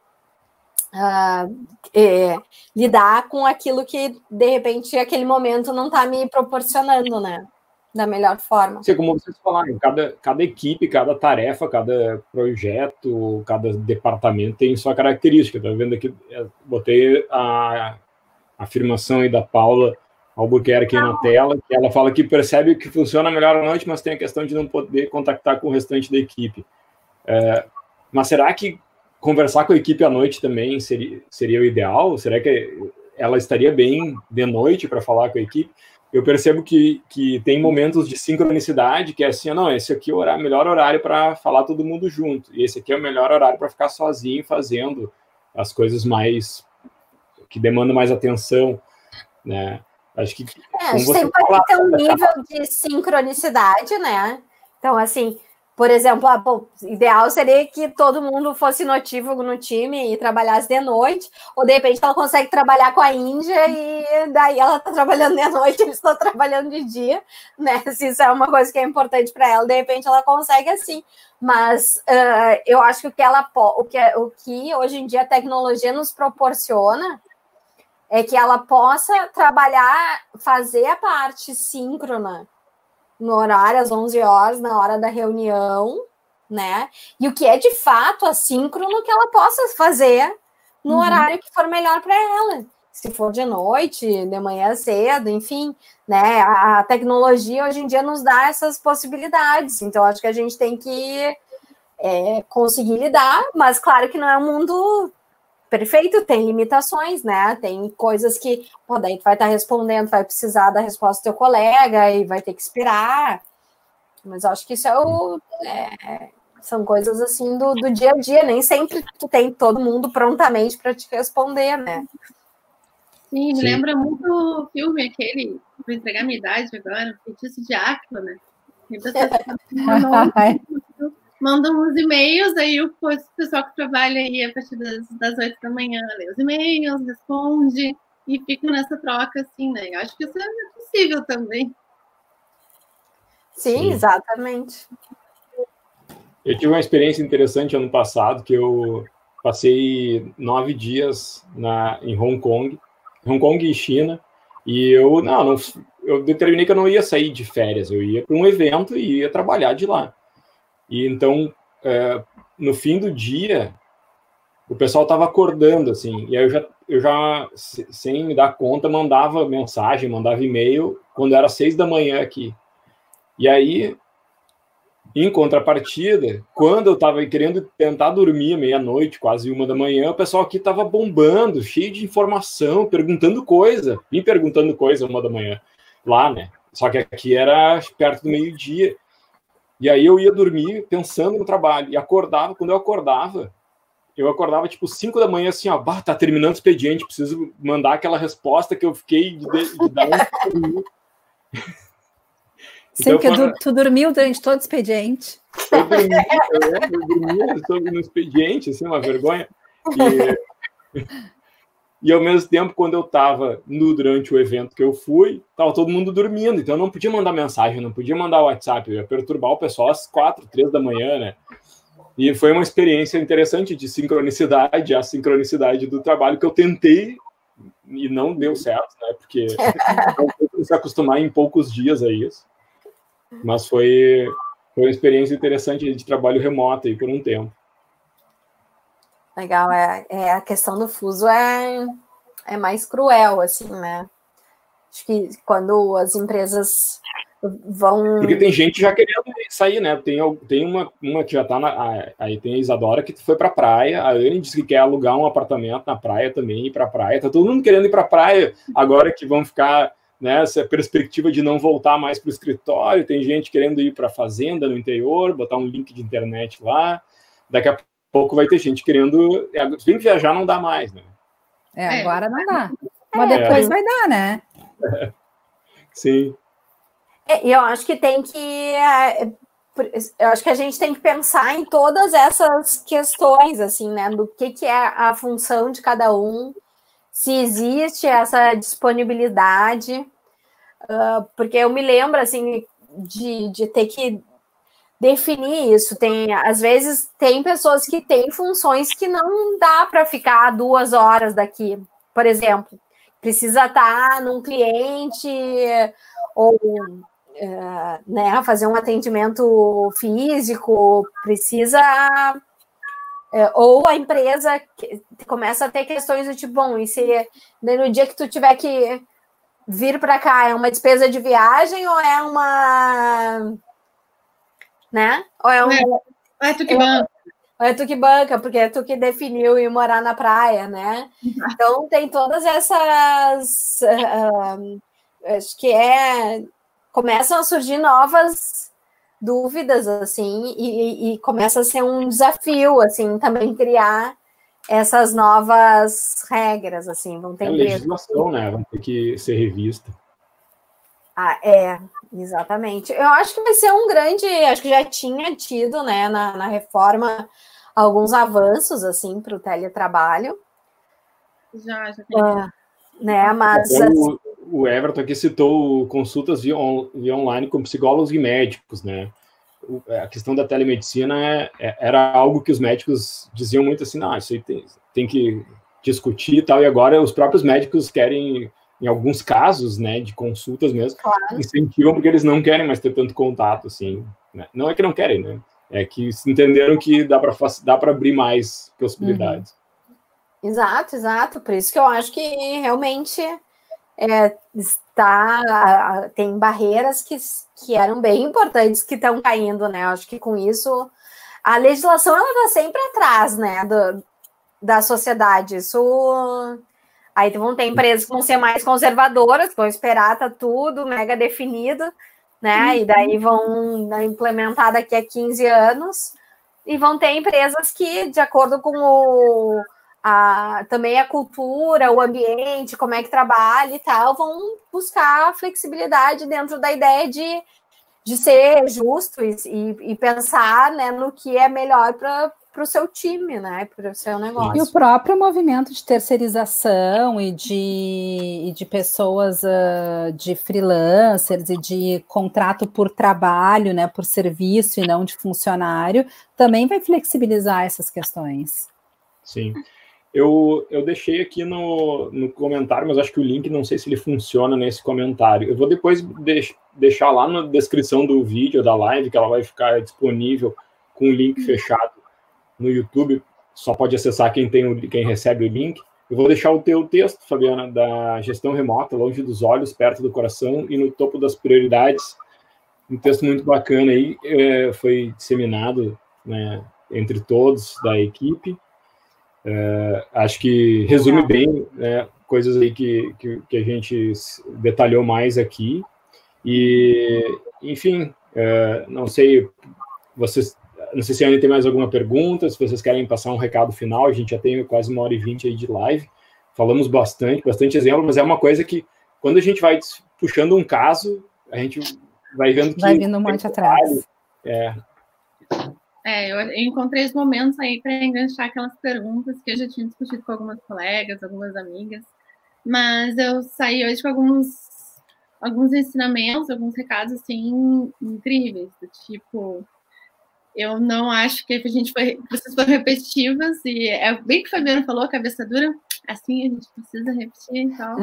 uh, é, lidar com aquilo que, de repente, aquele momento não está me proporcionando, né? Da melhor forma. Sim, como vocês falaram, cada, cada equipe, cada tarefa, cada projeto, cada departamento tem sua característica. Tá vendo aqui? Botei a afirmação aí da Paula Albuquerque na tela, que ela fala que percebe que funciona melhor à noite, mas tem a questão de não poder contactar com o restante da equipe. É, mas será que conversar com a equipe à noite também seria, seria o ideal? Será que ela estaria bem de noite para falar com a equipe? Eu percebo que, que tem momentos de sincronicidade, que é assim, não, esse aqui é o horário, melhor horário para falar todo mundo junto, e esse aqui é o melhor horário para ficar sozinho fazendo as coisas mais que demandam mais atenção, né? Acho que é, a gente sempre vai ter um nível de sincronicidade, né? Então, assim, por exemplo, ah, bom, ideal seria que todo mundo fosse notívago no time e trabalhasse de noite, ou de repente ela consegue trabalhar com a Índia e daí ela está trabalhando de noite, eles estão trabalhando de dia, né? Se isso é uma coisa que é importante para ela, de repente ela consegue assim. Mas uh, eu acho que o que ela o que, o que hoje em dia a tecnologia nos proporciona é que ela possa trabalhar, fazer a parte síncrona no horário, às 11 horas, na hora da reunião, né? E o que é de fato assíncrono que ela possa fazer no uhum. horário que for melhor para ela. Se for de noite, de manhã cedo, enfim, né? A tecnologia hoje em dia nos dá essas possibilidades. Então, acho que a gente tem que é, conseguir lidar, mas claro que não é um mundo perfeito, tem limitações, né? Tem coisas que, pô, daí tu vai estar tá respondendo, vai precisar da resposta do teu colega e vai ter que esperar. Mas eu acho que isso é o. É, são coisas assim do, do dia a dia, nem sempre tu tem todo mundo prontamente para te responder, né? Sim, me Sim. lembra muito o filme aquele, vou entregar minha idade agora, Feitiço de Áquila, né? *laughs* *laughs* mandam uns e-mails, aí o pessoal que trabalha aí a partir das, das 8 da manhã lê os e-mails, responde e fica nessa troca, assim, né? Eu acho que isso é possível também. Sim, Sim, exatamente. Eu tive uma experiência interessante ano passado, que eu passei nove dias na, em Hong Kong, Hong Kong e China, e eu não, não, eu determinei que eu não ia sair de férias, eu ia para um evento e ia trabalhar de lá. E então, é, no fim do dia, o pessoal estava acordando, assim, e aí eu já, eu já, sem me dar conta, mandava mensagem, mandava e-mail quando era seis da manhã aqui. E aí, em contrapartida, quando eu estava querendo tentar dormir meia-noite, quase uma da manhã, o pessoal aqui estava bombando, cheio de informação, perguntando coisa, me perguntando coisa uma da manhã, lá, né? Só que aqui era perto do meio-dia. E aí eu ia dormir pensando no trabalho e acordava, quando eu acordava, eu acordava tipo 5 da manhã assim, ó, bah, tá terminando o expediente, preciso mandar aquela resposta que eu fiquei de, de dar um Sim, porque *laughs* então, tu, tu, dormiu durante todo o expediente. Eu dormi, eu, eu dormi no expediente, assim, uma vergonha. E, *laughs* e ao mesmo tempo, quando eu estava durante o evento que eu fui, tava todo mundo dormindo, então eu não podia mandar mensagem, não podia mandar WhatsApp, eu ia perturbar o pessoal às quatro, três da manhã, né? E foi uma experiência interessante de sincronicidade, a sincronicidade do trabalho que eu tentei e não deu certo, né? Porque *laughs* não se acostumar em poucos dias a isso. Mas foi, foi uma experiência interessante de trabalho remoto aí por um tempo. Legal, é, é a questão do fuso é, é mais cruel, assim, né? Acho que quando as empresas vão. Porque tem gente já querendo sair, né? Tem, tem uma, uma que já tá na. Aí tem a Isadora que foi pra praia, a Anne disse que quer alugar um apartamento na praia também, ir pra praia. Tá todo mundo querendo ir pra praia agora que vão ficar né, essa perspectiva de não voltar mais para o escritório, tem gente querendo ir para a fazenda no interior, botar um link de internet lá, daqui a pouco vai ter gente querendo, é, vem viajar não dá mais, né? É, é. agora não dá, mas é. depois é. vai dar, né? *laughs* Sim. E eu acho que tem que eu acho que a gente tem que pensar em todas essas questões, assim, né? Do que, que é a função de cada um, se existe essa disponibilidade, uh, porque eu me lembro assim de, de ter que definir isso. Tem às vezes tem pessoas que têm funções que não dá para ficar duas horas daqui, por exemplo, precisa estar num cliente ou uh, né, fazer um atendimento físico, precisa é, ou a empresa começa a ter questões do tipo, bom, e se no dia que tu tiver que vir para cá é uma despesa de viagem ou é uma. Né? Ou é, um, é, é tu que banca. Ou é tu que banca, porque é tu que definiu ir morar na praia, né? Então tem todas essas. Uh, acho que é. Começam a surgir novas dúvidas, assim, e, e, começa a ser um desafio, assim, também criar essas novas regras, assim, vão ter... É legislação, né, vão ter que ser revista. Ah, é, exatamente. Eu acho que vai ser um grande, acho que já tinha tido, né, na, na reforma, alguns avanços, assim, para o teletrabalho. Já, já tem. Uh, né, mas... O, o Everton aqui citou consultas via, on, via online com psicólogos e médicos, né? a questão da telemedicina é, é, era algo que os médicos diziam muito assim, não, isso aí tem, tem que discutir e tal, e agora os próprios médicos querem, em alguns casos, né, de consultas mesmo, claro. incentivam porque eles não querem mais ter tanto contato, assim, né? não é que não querem, né, é que entenderam que dá para dá para abrir mais possibilidades. Uhum. Exato, exato, por isso que eu acho que realmente é, está tem barreiras que, que eram bem importantes que estão caindo, né? Acho que com isso a legislação ela está sempre atrás, né, do, da sociedade. Isso aí vão ter empresas que vão ser mais conservadoras, vão esperar tá tudo mega definido, né? Uhum. E daí vão né, implementar daqui a 15 anos. E vão ter empresas que, de acordo com o, a, também a cultura, o ambiente, como é que trabalha e tal, vão buscar flexibilidade dentro da ideia de de ser justo e, e, e pensar né, no que é melhor para para o seu time, né? Para o seu negócio. E o próprio movimento de terceirização e de, e de pessoas uh, de freelancers e de contrato por trabalho, né? Por serviço e não de funcionário, também vai flexibilizar essas questões. Sim. Eu, eu deixei aqui no, no comentário, mas acho que o link não sei se ele funciona nesse comentário. Eu vou depois deix, deixar lá na descrição do vídeo da live, que ela vai ficar disponível com o link fechado no YouTube, só pode acessar quem tem o, quem recebe o link. Eu vou deixar o teu texto, Fabiana, da gestão remota, longe dos olhos, perto do coração e no topo das prioridades. Um texto muito bacana aí, é, foi disseminado né, entre todos da equipe. É, acho que resume bem né, coisas aí que, que, que, a gente detalhou mais aqui. E, enfim, é, não sei, vocês não sei se ainda tem mais alguma pergunta, se vocês querem passar um recado final, a gente já tem quase uma hora e vinte aí de live. Falamos bastante, bastante exemplo, mas é uma coisa que, quando a gente vai puxando um caso, a gente vai vendo que. Vai vindo um monte atrás. É. É, eu encontrei os momentos aí para enganchar aquelas perguntas que eu já tinha discutido com algumas colegas, algumas amigas, mas eu saí hoje com alguns, alguns ensinamentos, alguns recados assim incríveis, do tipo eu não acho que a gente foi, vocês foram repetitivas e é bem que o Fabiano falou, cabeça dura, assim a gente precisa repetir, então.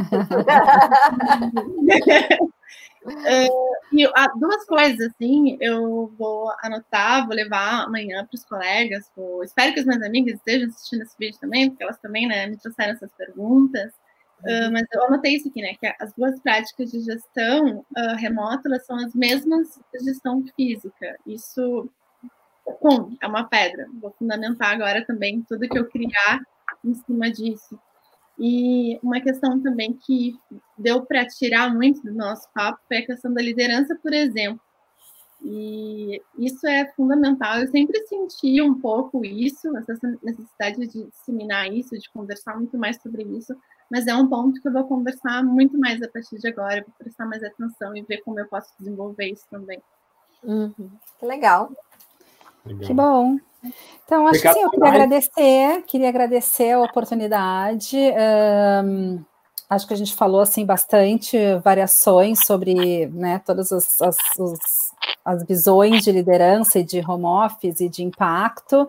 uh, *laughs* e duas coisas, assim, eu vou anotar, vou levar amanhã para os colegas, vou, espero que as minhas amigas estejam assistindo esse vídeo também, porque elas também né, me trouxeram essas perguntas. Uh, mas eu anotei isso aqui, né? Que as duas práticas de gestão uh, remota elas são as mesmas de gestão física. Isso com é uma pedra. Vou fundamentar agora também tudo que eu criar em cima disso. E uma questão também que deu para tirar muito do nosso papo foi a questão da liderança, por exemplo. E isso é fundamental. Eu sempre senti um pouco isso, essa necessidade de disseminar isso, de conversar muito mais sobre isso, mas é um ponto que eu vou conversar muito mais a partir de agora, vou prestar mais atenção e ver como eu posso desenvolver isso também. Uhum. Legal. Legal. Que bom. Então, acho Obrigado que sim, eu queria agradecer, queria agradecer a oportunidade. Um, acho que a gente falou assim bastante variações sobre né, todas as, as, as, visões de liderança e de home office e de impacto.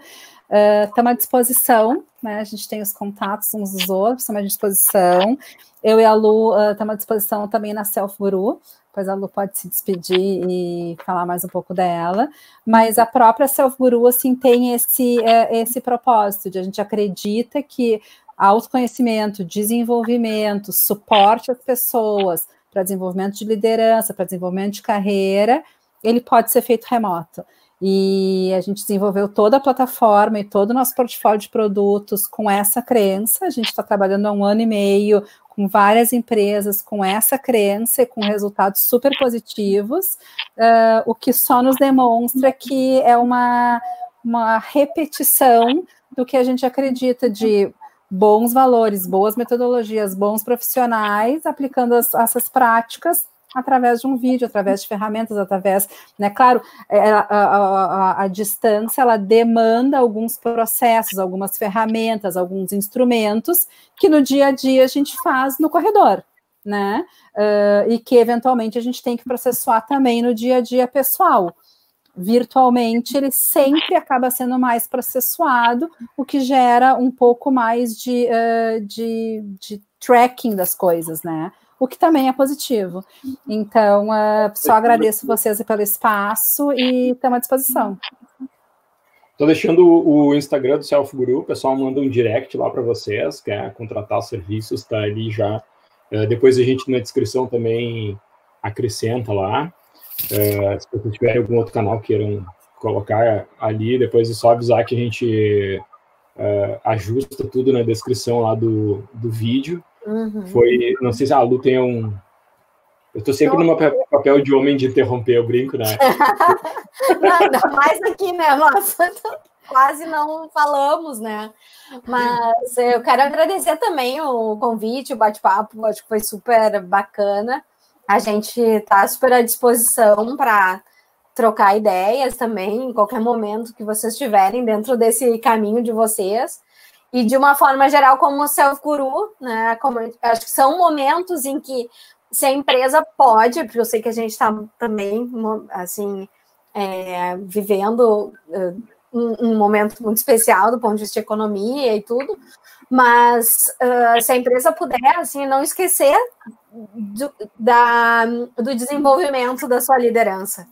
Estamos uh, à disposição, né? A gente tem os contatos uns dos outros, estamos à disposição. Eu e a Lu estamos uh, à disposição também na Self Guru, depois a Lu pode se despedir e falar mais um pouco dela, mas a própria Self Guru, assim, tem esse, é, esse propósito de a gente acredita que autoconhecimento, desenvolvimento, suporte às pessoas para desenvolvimento de liderança, para desenvolvimento de carreira, ele pode ser feito remoto. E a gente desenvolveu toda a plataforma e todo o nosso portfólio de produtos com essa crença. A gente está trabalhando há um ano e meio com várias empresas com essa crença e com resultados super positivos, uh, o que só nos demonstra que é uma, uma repetição do que a gente acredita de bons valores, boas metodologias, bons profissionais aplicando as, essas práticas através de um vídeo, através de ferramentas, através, né, claro, é, a, a, a, a, distância, ela demanda alguns processos, algumas ferramentas, alguns instrumentos que no dia a dia a gente faz no corredor, né, uh, e que eventualmente a gente tem que processar também no dia a dia pessoal. Virtualmente, ele sempre acaba sendo mais processuado, o que gera um pouco mais de, uh, de, de tracking das coisas, né? o que também é positivo. Então, uh, só agradeço vocês pelo espaço e estamos à disposição. Estou deixando o Instagram do Self Guru, o pessoal manda um direct lá para vocês, quer contratar os serviços, está ali já. Uh, depois a gente na descrição também acrescenta lá. Uh, se vocês tiverem algum outro canal queiram colocar ali, depois é só avisar que a gente uh, ajusta tudo na descrição lá do, do vídeo. Uhum. Foi, não sei se a Lu tem um. Eu tô sempre no papel de homem de interromper, eu brinco, né? *laughs* Nada mais aqui, né? Nossa, quase não falamos, né? Mas eu quero agradecer também o convite, o bate-papo, acho que foi super bacana. A gente está super à disposição para trocar ideias também, em qualquer momento que vocês estiverem dentro desse caminho de vocês. E de uma forma geral, como self-guru, né? Como, acho que são momentos em que se a empresa pode, porque eu sei que a gente está também, assim, é, vivendo uh, um, um, momento muito especial do ponto de vista de economia e tudo, mas uh, se a empresa puder, assim, não esquecer do, da, do desenvolvimento da sua liderança,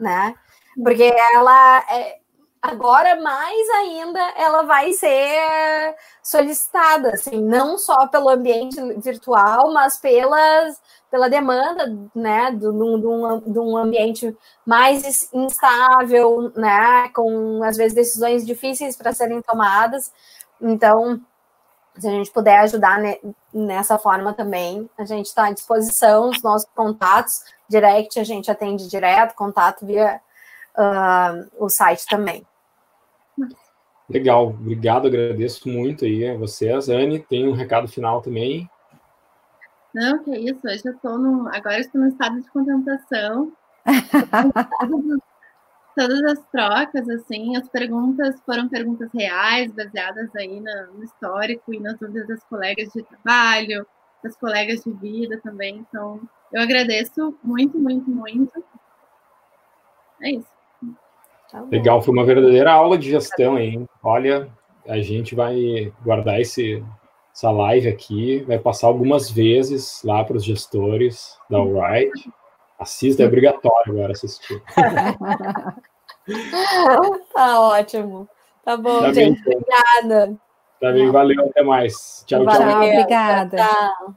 né? Porque ela, é, agora mais ainda, ela vai ser solicitada, assim, não só pelo ambiente virtual, mas pelas pela demanda, né, de um, de um ambiente mais instável, né, com às vezes decisões difíceis para serem tomadas. Então, se a gente puder ajudar nessa forma também, a gente está à disposição, os nossos contatos, direct a gente atende direto, contato via uh, o site também. Legal, obrigado, agradeço muito aí a vocês. Anne, tem um recado final também? Não, que isso, hoje eu estou no. Agora estou no estado de contemplação. *laughs* *laughs* todas as trocas, assim, as perguntas foram perguntas reais, baseadas aí no histórico e nas dúvidas das colegas de trabalho, das colegas de vida também. Então, eu agradeço muito, muito, muito. É isso. Tá Legal, foi uma verdadeira aula de gestão, hein? Olha, a gente vai guardar esse, essa live aqui, vai passar algumas vezes lá para os gestores da Alright. Assista, é obrigatório agora assistir. *laughs* tá ótimo. Tá bom, tá gente. Bem, então. Obrigada. Tá bem, valeu, até mais. Tchau, valeu, tchau. Obrigada. Tchau.